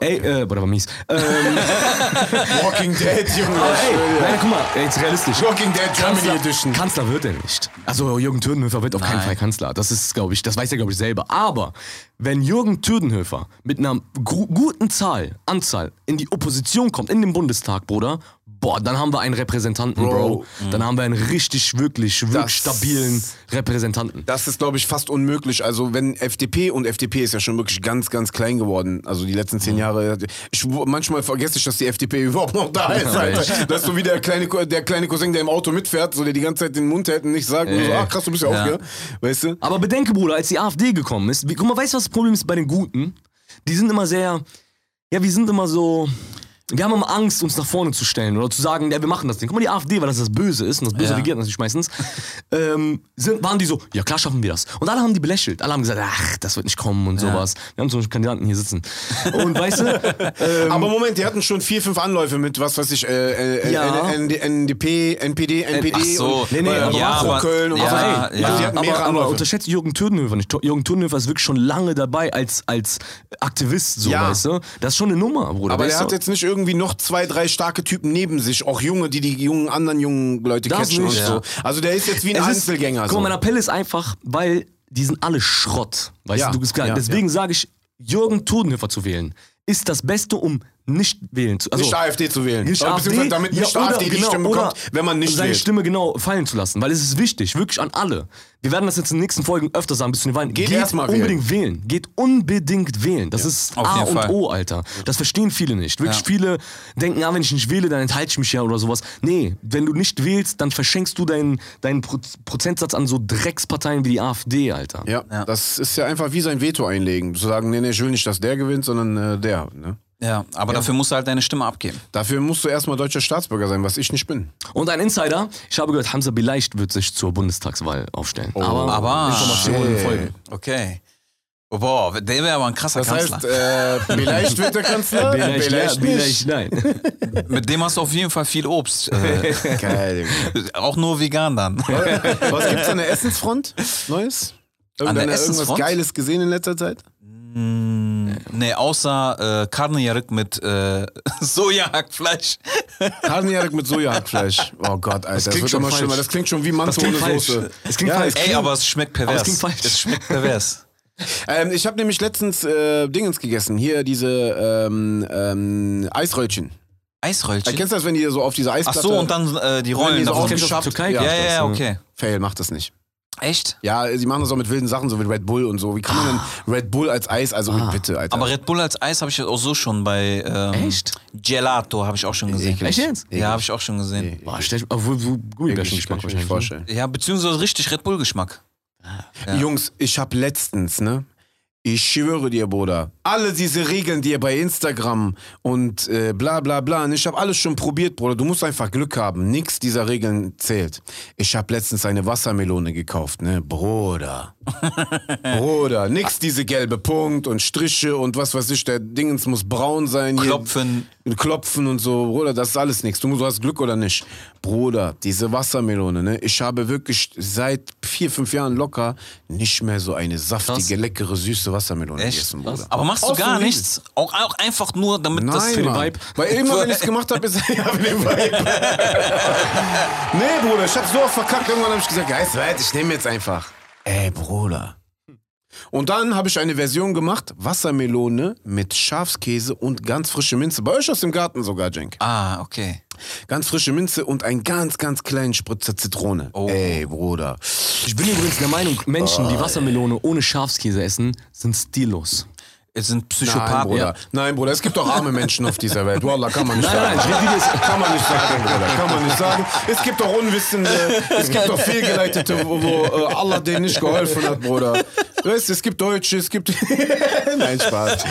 Ey, äh, boah, war mies. Ähm, Walking Dead, Junge. ey, nein, guck mal, ey, jetzt realistisch. Walking Dead Germany Kanzler, Edition. Kanzler wird er nicht. Also Jürgen Türdenhöfer wird auf keinen. Fall Kanzler. Das ist, glaube ich, das weiß er, glaube ich, selber. Aber wenn Jürgen Türdenhöfer mit einer guten Zahl, Anzahl in die Opposition kommt, in den Bundestag, Bruder, boah, dann haben wir einen Repräsentanten, Bro. Bro. Dann haben wir einen richtig, wirklich, wirklich Das- stabilen Repräsentanten. Das ist, glaube ich, fast unmöglich. Also, wenn FDP und FDP ist ja schon wirklich ganz, ganz klein geworden. Also, die letzten Mhm. zehn Jahre. Ich, manchmal vergesse ich, dass die FDP überhaupt noch da ist. Alter. Das ist so wie der kleine, der kleine Cousin, der im Auto mitfährt, so der die ganze Zeit den Mund hält und nicht sagt, und so, ach krass, du bist ja, Ja. auch hier. Weißt du? Aber bedenke, Bruder, als die AfD gekommen ist, wie, guck mal, weißt du, was das Problem ist bei den Guten? Die sind immer sehr, ja, wir sind immer so, wir haben immer Angst, uns nach vorne zu stellen oder zu sagen, ja, wir machen das Ding. Guck mal, die AfD, weil das das Böse ist und das Böse Ja. regiert natürlich meistens, ähm, sind, waren die so, ja klar schaffen wir das. Und alle haben die belächelt. Alle haben gesagt, ach, das wird nicht kommen und sowas. Wir haben so Kandidaten hier sitzen. Und weißt du, ähm, Aber Moment, die hatten schon vier, fünf Anläufe mit, was weiß ich, äh, äh, Ja. NDP, NPD, NPD Ach so. und Nee, nee, äh, aber- ja, aber- Köln und ja, was ich. ja. Also die hatten aber, aber unterschätzt Jürgen Türdenhöfer nicht. Jürgen Türdenhöfer ist wirklich schon lange dabei als, als Aktivist, so, Ja. weißt du? Das ist schon eine Nummer, Bruder. Aber der hat jetzt nicht irgendwie noch zwei, drei starke Typen neben sich, auch junge, die die jungen anderen jungen Leute Das catchen und nicht. so. Also der ist jetzt wie ein Es ist- Einzelgänger. Guck mal, mein so. Appell ist einfach, weil die sind alle Schrott. Weißt Ja, du, du bist klar. ja, Deswegen sage ich, Jürgen Todenhöfer zu wählen, ist das Beste, um nicht wählen zu also Nicht AfD zu wählen. Nicht AfD, damit nicht ja, oder AfD die genau, Stimme bekommt, wenn man nicht seine wählt. Stimme genau fallen zu lassen, weil es ist wichtig, wirklich an alle. Wir werden das jetzt in den nächsten Folgen öfter sagen, bis zu den Wahlen. Geht mal unbedingt wählen. Geht unbedingt wählen. Das ist auf A und Fall. O, Alter. Das verstehen viele nicht. Wirklich Ja. viele denken, ah, wenn ich nicht wähle, dann enthalte ich mich ja oder sowas. Nee, wenn du nicht wählst, dann verschenkst du deinen, deinen Pro Prozentsatz an so Drecksparteien wie die AfD, Alter. Ja, Ja. das ist ja einfach wie sein Veto einlegen. Zu sagen, nee, nee, ich will nicht, dass der gewinnt, sondern äh, der. Ne? Ja, aber dafür musst du halt deine Stimme abgeben. Dafür musst du erstmal deutscher Staatsbürger sein, was ich nicht bin. Und ein Insider, ich habe gehört, Hamza Beleicht wird sich zur Bundestagswahl aufstellen. aber, aber- Informationen folgen. Okay. Oh, boah, der wäre aber ein krasser Das Kanzler. heißt, äh, vielleicht wird der Kanzler, Beleicht, vielleicht ja, nicht. Beleicht, nein. Mit dem hast du auf jeden Fall viel Obst. Äh, Geil. auch nur vegan dann. Was gibt's an der Essensfront Neues? Irgendeine, irgendwas Essensfront? Geiles gesehen in letzter Zeit? Nee, außer äh, Karnejarik mit äh, Sojahackfleisch. Karnejarik mit Sojahackfleisch. Oh Gott, Alter. Das, klingt wird schon immer schlimmer. Das klingt schon wie Das klingt ohne falsch. Soße. Es klingt Ja, falsch. Ey, aber es schmeckt pervers. Es klingt falsch. Es schmeckt pervers. Ähm, ich habe nämlich letztens äh, Dingens gegessen. Hier diese ähm, ähm, Eisröllchen. Eisröllchen. Äh, kennst du das, wenn die so auf diese Ach Eisplatte... so, und dann äh, die Rollen die so? Türkei? Ja. Ja, ja, ja, Das, okay. Fail, macht das nicht. Echt? Ja, sie machen das auch mit wilden Sachen, so wie Red Bull und so. Wie kann man denn Red Bull als Eis, also bitte, Alter. Aber Red Bull als Eis habe ich auch so schon bei ähm, Echt? Gelato habe ich auch schon gesehen. Echt jetzt? Ja, habe ich auch schon gesehen. Boah, stell obwohl so Gummibärchen-Geschmack ich mir wahrscheinlich. vorstellen. Ja, beziehungsweise richtig Red Bull-Geschmack. Ja. Jungs, ich habe letztens, ne? Ich schwöre dir, Bruder, alle diese Regeln, die ihr bei Instagram und äh, bla bla bla, und ich habe alles schon probiert, Bruder. Du musst einfach Glück haben. Nix dieser Regeln zählt. Ich habe letztens eine Wassermelone gekauft, ne? Bruder. Bruder, nix diese gelbe Punkt und Striche und was weiß ich, der Dingens muss braun sein. hier. Klopfen. Klopfen und so, Bruder, das ist alles nichts. Du, musst- du hast Glück oder nicht. Bruder, diese Wassermelone, ne? Ich habe wirklich seit vier, fünf Jahren locker nicht mehr so eine saftige, leckere, süße Wassermelone Echt? gegessen, Bruder. Aber machst du gar nichts? Auch, auch einfach nur, damit das Nein, für den. Vibe. Weil immer, wenn ich es gemacht habe, ist ja für den Vibe. nee, Bruder, ich hab's so oft verkackt. Irgendwann habe ich gesagt, weißt was, ich nehme jetzt einfach. Ey, Bruder. Und dann habe ich eine Version gemacht, Wassermelone mit Schafskäse und ganz frische Minze. Bei euch aus dem Garten sogar, Jenk. Ah, okay. Ganz frische Minze und einen ganz, ganz kleinen Spritzer Zitrone. Oh. Ey, Bruder. Ich bin übrigens der Meinung, Menschen, Oh, die Wassermelone ohne Schafskäse essen, sind stillos. Es sind Nein, Psychopathen. Bruder. Nein, Bruder, es gibt doch arme Menschen auf dieser Welt. Wallah, kann man nicht Nein, sagen. nein, ich rede wie das- kann man nicht sagen, Bruder. Kann man nicht sagen. Es gibt doch Unwissende, es gibt doch Fehlgeleitete, wo, wo äh, Allah denen nicht geholfen hat, Bruder. Weißt du, es gibt Deutsche, es gibt... nein, Spaß.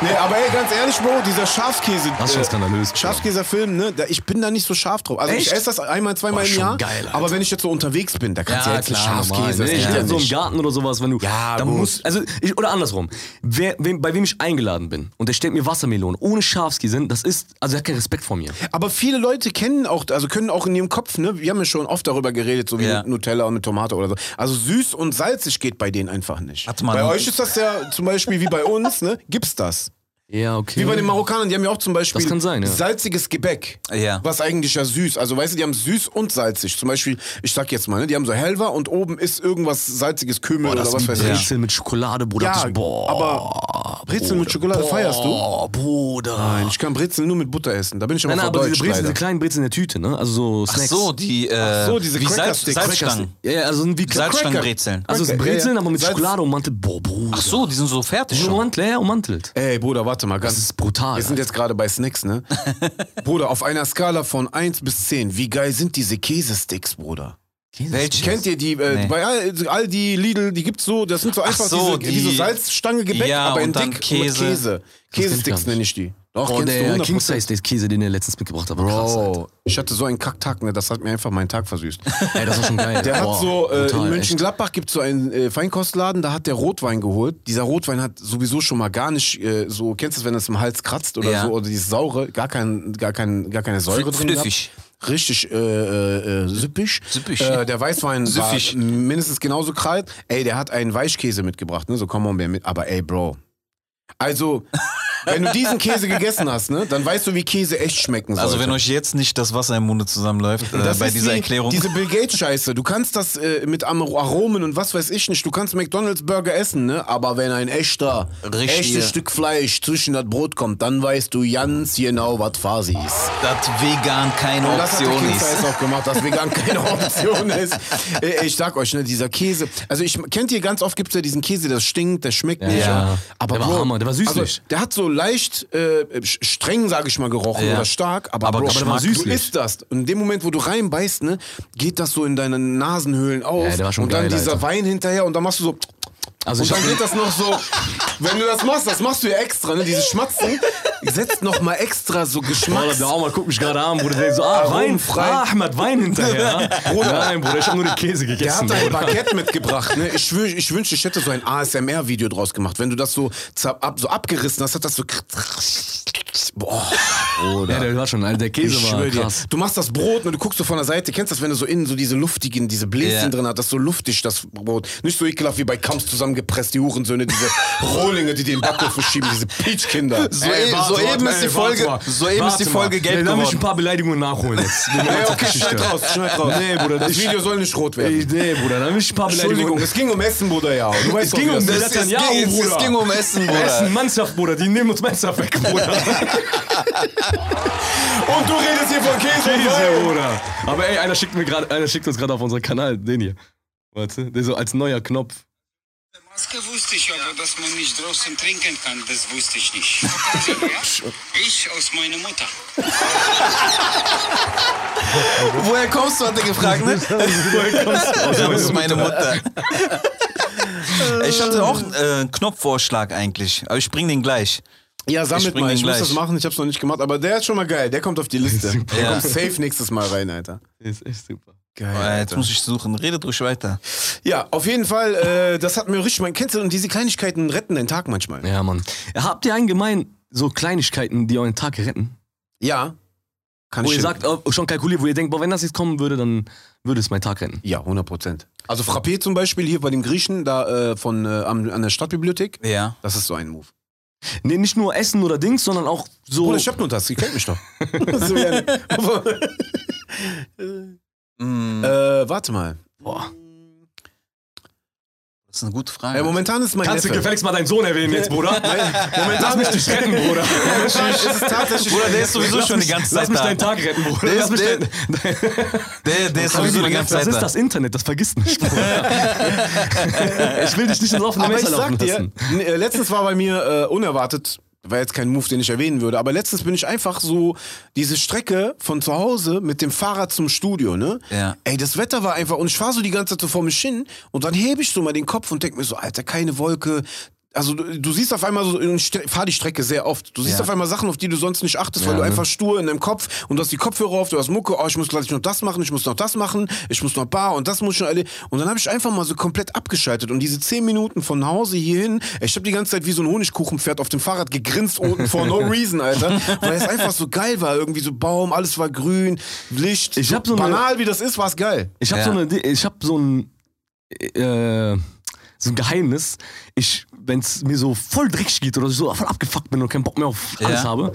Nee, aber ey, ganz ehrlich, Bro, dieser Schafskäse... Das ist schon äh, skandalös. Schafskäserfilm, ne, da, ich bin da nicht so scharf drauf. Also Echt? ich esse das einmal, zweimal Boah, im Jahr. geil, Alter. aber wenn ich jetzt so unterwegs bin, da kannst du ja jetzt nicht Schafskäse Nee, ich ja so im. Garten oder sowas, wenn du. Ja, gut. musst, also ich, oder andersrum. Wer, wem, bei wem ich eingeladen bin und der stellt mir Wassermelonen ohne Schafskäse, das ist, also er hat keinen Respekt vor mir. Aber viele Leute kennen auch, also können auch in ihrem Kopf, ne, wir haben ja schon oft darüber geredet, so wie Ja. mit Nutella und mit Tomate oder so. Also süß und salzig geht bei denen einfach nicht. Bei euch ist das ja zum Beispiel wie bei uns, ne, gibt's das. Ja, okay. Wie bei den Marokkanern, die haben ja auch zum Beispiel sein, ja. salziges Gebäck. Ja. Was eigentlich ja süß. Also weißt du, die haben süß und salzig. Zum Beispiel, ich sag jetzt mal, ne, die haben so Helva und oben ist irgendwas salziges Kümmel Boah, oder was weiß ich. Brezel mit Schokolade, Bruder. Ja, Das boah, aber Brezel mit Schokolade feierst du? Boah, Bruder. Nein, ich kann Brezel nur mit Butter essen. Da bin ich aber Nein, aber diese deutsch, Brezel, leider. diese kleinen Brezel in der Tüte, ne? Also so Ach Snacks. so, die, äh, Ach so, diese wie Salz. Salzstangen. Ja, ja, also wie Salzstangenbrezeln. Also Brezeln, aber mit Salz- Schokolade ummantelt. Boah, Bruder. Ach so, die sind so fertig schon. ummantelt, ja, ummantelt. Ey, Bruder, warte mal ganz. Das ist brutal. Wir sind jetzt gerade bei Snacks, ne? Bruder, auf einer Skala von 1 bis 10, wie geil sind diese Käsesticks, Bruder? Welche? Kennt ihr die, äh, Nee. bei all, all die Lidl, die gibt's so, das sind so einfach so, diese, wie so die- Salzstange Gebäck, Ja, aber in dick Käse. Käse. Käsesticks nenne ich die. Doch, Oh, der du 100%. King Size der Käse, den er letztens mitgebracht hat. war Krass. Bro, ich hatte so einen Kacktag, ne, das hat mir einfach meinen Tag versüßt. Ey, das war schon geil. Der Boah, hat so, äh, brutal, in. Mönchengladbach gibt es so einen äh, Feinkostladen, da hat der Rotwein geholt. Dieser Rotwein hat sowieso schon mal gar nicht äh, so, kennst du das, wenn es im Hals kratzt oder Ja. so, oder dieses Saure, gar, kein, gar, kein, gar keine Säure Fl- drin flüffig. Richtig äh, äh, äh, süppig. Süppig. Äh, der Weißwein Süffig. war mindestens genauso kalt. Ey, der hat einen Weichkäse mitgebracht, ne? So Camembert mit. Aber ey, Bro. Also, wenn du diesen Käse gegessen hast, ne, dann weißt du, wie Käse echt schmecken soll. Also wenn euch jetzt nicht das Wasser im Munde zusammenläuft äh, Das bei ist dieser die, Erklärung. Diese Bill Gates Scheiße. Du kannst das äh, mit Aromen und was weiß ich nicht. Du kannst McDonald's Burger essen, ne? Aber wenn ein echter, Richtig. echtes Stück Fleisch zwischen das Brot kommt, dann weißt du ganz genau, was Phase ist. dass vegan keine Und das hat der Option King ist. Auch gemacht, dass vegan keine Option ist. Äh, Ich sag euch, ne, dieser Käse. Also ich kennt ihr ganz oft gibt's ja diesen Käse, der stinkt, der schmeckt nicht. ja. Aber Der war Bro, Hammer, der war süßlich. Also, der hat so leicht äh, streng, sage ich mal, gerochen Ja. oder stark. Aber, Aber Bro, Aber war du süßlich. isst das. Und in dem Moment, wo du reinbeißt, ne, geht das so in deine Nasenhöhlen auf. Ja, und dann geil, dieser Alter. Wein hinterher und dann machst du so. Also Und ich dann geht das noch so, wenn du das machst, das machst du ja extra, ne? Diese Schmatzen, setzt noch mal extra so Bruder, Geschmacks. der Arme guckt mich gerade an, Bruder. Der so, ah, Wein, Aromfrei. ah, Ahmed, Wein hinterher. Bruder. Nein, Bruder, ich hab nur den Käse Der gegessen. hat ein Bruder. Baguette mitgebracht. Ne? Ich, wünsch, ich wünschte, ich hätte so ein ASMR-Video draus gemacht. Wenn du das so, ab, so abgerissen hast, hat das so. Boah. Ja, der war schon, Alter, der Käse Ich war schwör dir. krass. Du machst das Brot und du guckst so von der Seite. Kennst du das, wenn du so innen so diese luftigen, diese Bläschen Ja. drin hat, das ist so luftig, das Brot. Nicht so ekelhaft wie bei Kamps zusammengepresst, die Hurensöhne, diese Rohlinge, die den Backofen schieben, diese Peachkinder. So, e- warte, soeben warte, ist die ey, Folge, warte mal. soeben ist die Folge gelb Nee, Lass mich ein geworden. paar Beleidigungen nachholen jetzt. Ja, okay, schneid raus, schneid raus. Nee, Bruder, das Video soll nicht rot werden. Ey, nee, Bruder, dann will ich ein paar Entschuldigung, Beleidigungen. es ging um Essen, Bruder, ja. Du weißt Es ging um das. Es, ging, Bruder. es ging um Essen, Essen, Bruder. Mannschaft, Bruder, die nehmen uns Mannschaft weg, Bruder. Und du redest hier von Käse, Käse. Bruder. Aber ey, einer schickt mir gerade, einer schickt uns gerade auf unseren Kanal, den hier. Warte, der so als neuer Knopf. Maske wusste ich aber, dass man nicht draußen trinken kann, das wusste ich nicht. Ich aus meiner Mutter. Woher kommst du, hat er gefragt, ne? Das ist meine Mutter. Ich hatte auch äh, einen Knopfvorschlag eigentlich, aber ich bring den gleich. Ja, sammelt Ich mal. Ich muss gleich. das machen, ich hab's noch nicht gemacht, aber der ist schon mal geil. Der kommt auf die Liste. Der Ja. kommt safe nächstes Mal rein, Alter. Ist echt super. Geil. Äh, Jetzt muss ich suchen. Redet ruhig weiter. Ja, auf jeden Fall, äh, das hat mir richtig mein Kennst und diese Kleinigkeiten retten den Tag manchmal. Ja, Mann. Habt ihr allgemein so Kleinigkeiten, die euren Tag retten? Ja. Kann Wo ich ihr sagt, oh, schon kalkuliert, wo ihr denkt, boah, wenn das jetzt kommen würde, dann würde es meinen Tag retten. Ja, 100 Prozent. Also Frappé zum Beispiel hier bei dem Griechen da äh, von, äh, an der Stadtbibliothek, Ja. das ist so ein Move. Nee, nicht nur Essen oder Dings, sondern auch so. Bruder, ich hab nur das, ihr kennt mich doch. so, ja, aber, Mm, äh, warte mal. boah. das ist eine gute Frage. Äh, momentan ist mein Kannst du Neffe. gefälligst mal deinen Sohn erwähnen jetzt, Bruder? Momentan Lass mich dich retten, Bruder. Ist. Bruder, der ist sowieso Lass schon mich, die ganze Lass Zeit mich da. deinen Tag retten, Bruder. Der Lass ist- mich der- Der, der ist sowieso die ganze das Zeit ist da. das Internet, das vergisst nicht, Bruder. ich will dich nicht ins offene Aber ich Messer laufen sag dir, lassen. n- äh, letztens war bei mir äh, unerwartet, war jetzt kein Move, den ich erwähnen würde, aber letztens bin ich einfach so diese Strecke von zu Hause mit dem Fahrrad zum Studio, ne? Ja. Ey, das Wetter war einfach und ich fahr so die ganze Zeit so vor mich hin und dann hebe ich so mal den Kopf und denk mir so, Alter, keine Wolke. Also du, du siehst auf einmal so, ich fahr die Strecke sehr oft. Du siehst Ja. auf einmal Sachen, auf die du sonst nicht achtest, weil Ja, du ne? einfach stur in deinem Kopf und du hast die Kopfhörer auf, du hast Mucke, oh, ich muss gleich noch das machen, ich muss noch das machen, ich muss noch Bar und das muss schon alle. Und dann habe ich einfach mal so komplett abgeschaltet und diese zehn Minuten von Hause hierhin, ich habe die ganze Zeit wie so ein Honigkuchenpferd auf dem Fahrrad gegrinst unten for no reason, Alter, weil es einfach so geil war, irgendwie so Baum, alles war grün, Licht. Ich hab so eine- banal wie das ist, war es geil. Ich habe Ja. so eine, ich habe so ein, äh, so ein Geheimnis. Ich wenn es mir so voll dreckig geht oder so voll abgefuckt bin und keinen Bock mehr auf alles Ja. habe.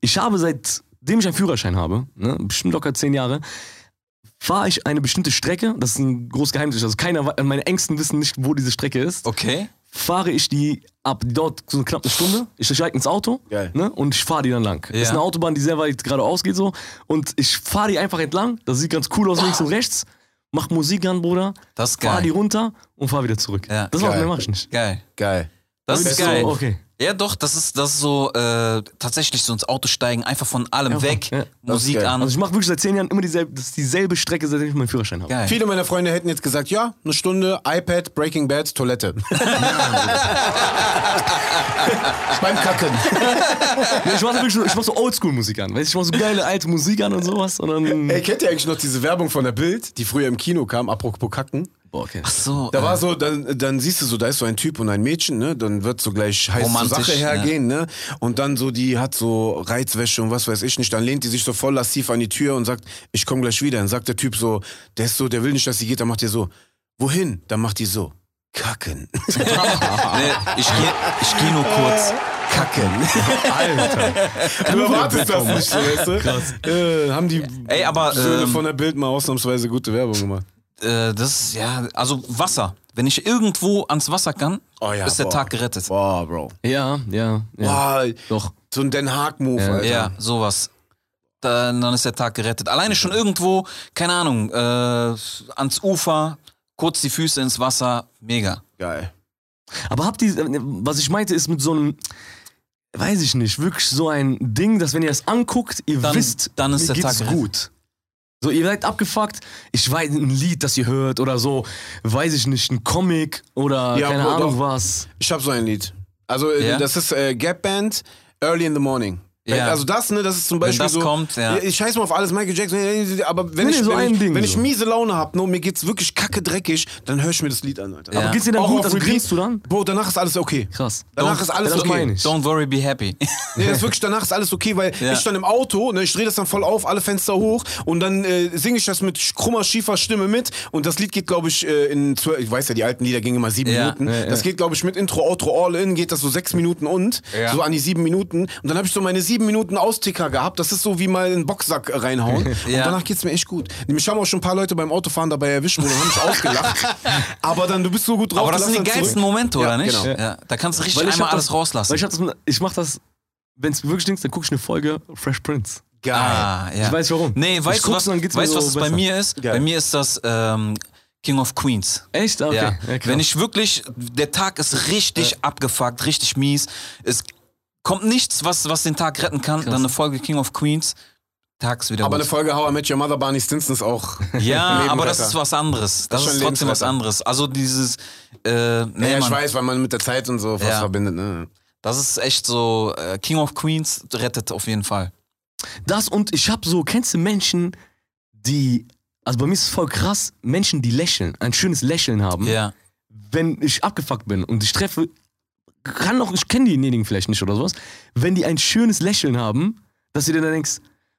Ich habe seitdem ich einen Führerschein habe, ne, bestimmt locker zehn Jahre, fahre ich eine bestimmte Strecke. Das ist ein großes Geheimnis. Also keiner, meine Ängsten wissen nicht, wo diese Strecke ist. Okay. Fahre ich die ab, dauert so eine knappe Stunde. Ich steige ins Auto ne, und ich fahre die dann lang. Ja. Ist eine Autobahn, die sehr weit geradeaus geht so. Und ich fahre die einfach entlang. Das sieht ganz cool aus links und rechts. Mach Musik an, Bruder. Das ist Fahr geil. die runter und fahr wieder zurück. Ja. das Geil. mehr mach ich nicht. Geil. Geil. Das Ist ist so, geil. okay. Ja, doch, das ist, das ist so äh, tatsächlich so ins Auto steigen, einfach von allem Einfach, weg, ja. Musik geil. an. Also ich mache wirklich seit zehn Jahren immer dieselbe, das ist dieselbe Strecke, seitdem ich meinen Führerschein habe. geil. Viele meiner Freunde hätten jetzt gesagt, ja, eine Stunde, iPad, Breaking Bad, Toilette. Beim Kacken. Nee, ich mache wirklich so, ich mach so Oldschool-Musik an. Weißt, ich mache so geile alte Musik an und sowas. Und dann, Ey, kennt ihr eigentlich noch diese Werbung von der Bild, die früher im Kino kam, apropos Kacken? Boah, okay. Ach so. Da äh, war so, dann, dann siehst du so, da ist so ein Typ und ein Mädchen, ne? Dann wird so gleich heiß zur Sache hergehen, ne? Und dann so, die hat so Reizwäsche und was weiß ich nicht. Dann lehnt die sich so voll lassiv an die Tür und sagt, ich komme gleich wieder. Dann sagt der Typ so, der ist so, der will nicht, dass sie geht, dann macht er so, wohin? Dann macht die so, kacken. nee, ich gehe ich geh nur kurz. Kacken. Alter. Du erwartest das nicht weißt du? Krass. Äh, haben die Ey, aber, Söhne ähm, von der Bild mal ausnahmsweise gute Werbung gemacht. Äh, das ist, ja, also Wasser. Wenn ich irgendwo ans Wasser kann, Oh ja, ist der boah. Tag gerettet. Boah, Bro. Ja, ja, ja. Boah, Doch. so ein Den Haag-Move, Ja. Alter. Ja, sowas. Dann, dann ist der Tag gerettet. Alleine schon irgendwo, keine Ahnung, äh, ans Ufer, kurz die Füße ins Wasser, mega. Geil. Aber habt ihr, was ich meinte, ist mit so einem, weiß ich nicht, wirklich so ein Ding, dass wenn ihr das anguckt, ihr Dann- wisst, dann ist mir der geht's Tag gerettet. gut. So, ihr seid abgefuckt, ich weiß ein Lied, das ihr hört oder so, weiß ich nicht, ein Comic oder Ja, keine Ahnung doch. was. Ich hab so ein Lied. Also, äh, Ja? das ist äh, Gap Band, Early in the Morning. Ja. Also das, ne, das ist zum Wenn Beispiel das so. kommt, ja. Ich scheiß mal auf alles, Michael Jackson, aber wenn Nee, ich, nee, so wenn, ein ich, Ding wenn ich so. miese Laune hab, ne, und mir geht's wirklich kacke dreckig, dann höre ich mir das Lied an, Alter. Ja. Aber geht's dir dann Auch gut, auf also grinst du dann? Bro, danach ist alles okay. Krass. Danach Don't- ist alles das okay. meine ich. Don't worry, be happy. Nee, das ist wirklich, danach ist alles okay, weil Ja. ich dann im Auto, ne, ich drehe das dann voll auf, alle Fenster hoch und dann äh, singe ich das mit krummer, schiefer Stimme mit und das Lied geht, glaube ich, äh, in zwölf, ich weiß ja, die alten Lieder gingen immer sieben Ja. Minuten. Ja, ja. Das geht, glaube ich, mit Intro, Outro, All-In, geht das so sechs Minuten und, Ja. so an die sieben Minuten. Und dann habe ich so meine sieben Minuten Austicker gehabt, das ist so wie mal einen Boxsack reinhauen und Ja. danach geht's mir echt gut. Mich haben auch schon ein paar Leute beim Autofahren dabei erwischt und haben mich ausgelacht. Aber dann, du bist so gut drauf. Aber das sind die geilsten zurück. Momente, oder Ja, nicht? genau. Ja. Da kannst du richtig ich einmal alles das, rauslassen. Weil ich, das, ich mach das, wenn es wirklich stinkt, dann guck ich eine Folge Fresh Prince. Geil. Ah, ja. Ich weiß warum. Nee, weißt du, was, und weißt, so was es bei mir ist? Geil. Bei mir ist das ähm, King of Queens. Echt? Ah, Okay. Ja. Ja. Wenn ich wirklich, der Tag ist richtig abgefuckt, richtig mies. Es kommt nichts, was, was den Tag retten kann. Dann eine Folge King of Queens. Tag ist wieder Aber gut. eine Folge How I Met Your Mother, Barney Stinson ist auch. Ja, aber das ist was anderes. Das, ist schon ist trotzdem was anderes. Also dieses, äh, nee, Ja, ich weiß, weil man mit der Zeit und so was Ja. verbindet, ne? das ist echt so, äh, King of Queens rettet auf jeden Fall. Das und ich hab so, kennst du Menschen, die, also bei mir ist es voll krass, Menschen, die lächeln, ein schönes Lächeln haben. Ja. Wenn ich abgefuckt bin und ich treffe, kann auch, ich kenne diejenigen vielleicht nicht oder sowas, wenn die ein schönes Lächeln haben, dass du dir dann denkst,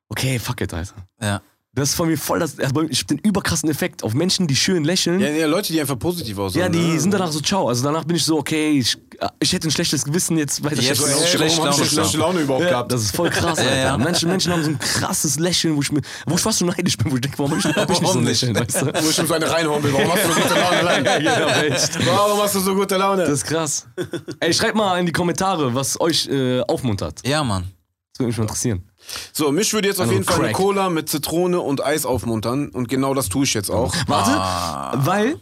okay, fuck it, Alter. Ja. Das ist von mir voll das, also ich hab den überkrassen Effekt auf Menschen, die schön lächeln. Ja, ja, Leute, die einfach positiv aussehen. Ja, die ne? sind danach so ciao. Also danach bin ich so, okay, ich, ich hätte ein schlechtes Gewissen jetzt, weil Jetzt So, ist hey, es schlecht warum hab ich Laune. schlechte Laune überhaupt ja, gehabt? das ist voll krass, Alter. ja. Menschen, Menschen haben so ein krasses Lächeln, wo ich, mir, wo ich fast schon neidisch bin, wo ich denke, warum hab ich, hab ich nicht so ein? Lächeln, weißt du? Wo ich ihm so eine reinhauen will. Warum hast du so gute Laune? Nein. Ja, echt. Warum hast du so gute Laune? Das ist krass. Ey, schreibt mal in die Kommentare, was euch äh, aufmuntert. Ja, Mann. Das würde mich mal interessieren. so, mich würde jetzt auf Also jeden Fall eine Crack. Cola mit Zitrone und Eis aufmuntern. Und genau das tue ich jetzt auch. Warte, Ah. weil,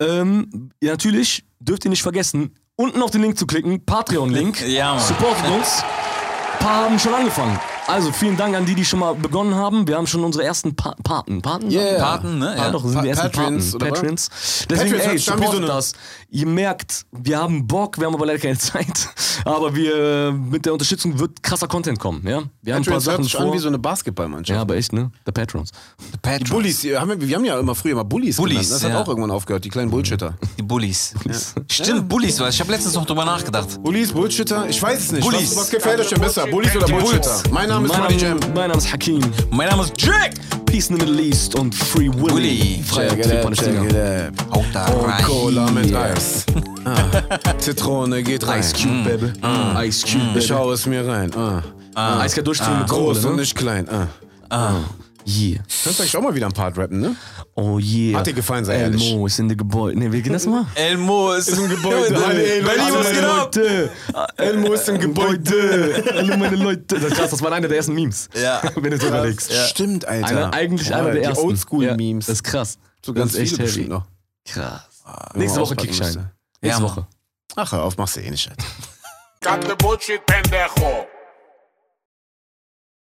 ähm, ja, natürlich, dürft ihr nicht vergessen, unten auf den Link zu klicken, Patreon-Link. Ja, Mann. Supportet uns. Ein paar haben schon angefangen. Also vielen Dank an die, die schon mal begonnen haben. Wir haben schon unsere ersten pa Paten. Paten? Yeah. Paten, ne? Ja, Ja. doch, sind Pa- die ersten Patrons, Paten. oder was? Patrons. Deswegen, Patrons ey, wie so eine- das. Ihr merkt, wir haben Bock, wir haben aber leider keine Zeit. Aber wir, mit der Unterstützung wird krasser Content kommen, ja? Wir haben ein paar Patrons hört Sachen sich an wie so eine Basketballmannschaft. ja, aber echt, ne? Der Patrons. Die Patrons. Bullies, die haben wir, wir haben ja immer früher mal Bullies, Bullies, genannt. Das hat ja. auch irgendwann aufgehört, die kleinen Bullshitter. Die Bullies. Stimmt, Bullies, weil ich habe letztens noch drüber nachgedacht. Bullies, Bullshitter? Ich weiß es nicht. Bullies. Was, was gefällt euch denn besser? Bullies oder Die Bullshitter? Bulls. Mein Name Name ist Money Jam. Mein Name ist Hakim. Mein Name ist Jack. Peace in the Middle East und Free Willy. Willy. Freier Palästina. it out. Haut da Und rein. Cola mit. Eis. Ah. Zitrone geht rein. Ice Cube, Baby. Ice Cube, Baby. Ich schau es mir rein. Ah. Eiskalt durchziehen mit Groß Kohle, und ne? nicht klein. Ah. Yeah. Kannst du eigentlich auch mal wieder ein Part rappen, ne? Oh yeah. Hat dir gefallen, sei ehrlich. Elmo ist in der Gebäude. Ne, wir gehen das mal. Elmo ist im Gebäude. Alle- Berlin, was meine geht ab? Leute. Elmo ist im Gebäude. Alle meine Leute. Das ist krass, das war einer der ersten Memes. Ja. Wenn du es überlegst. Stimmt, Alter. Einer, eigentlich einer der die ersten. Oldschool-Memes. Ja, das ist krass. so ganz das ist viele echt heavy. noch. Krass. Wenn Nächste Woche Kickschein. Nächste Ja, Woche. Ach, hör auf, machst du eh nicht, Alter. Cut the bullshit, pendejo.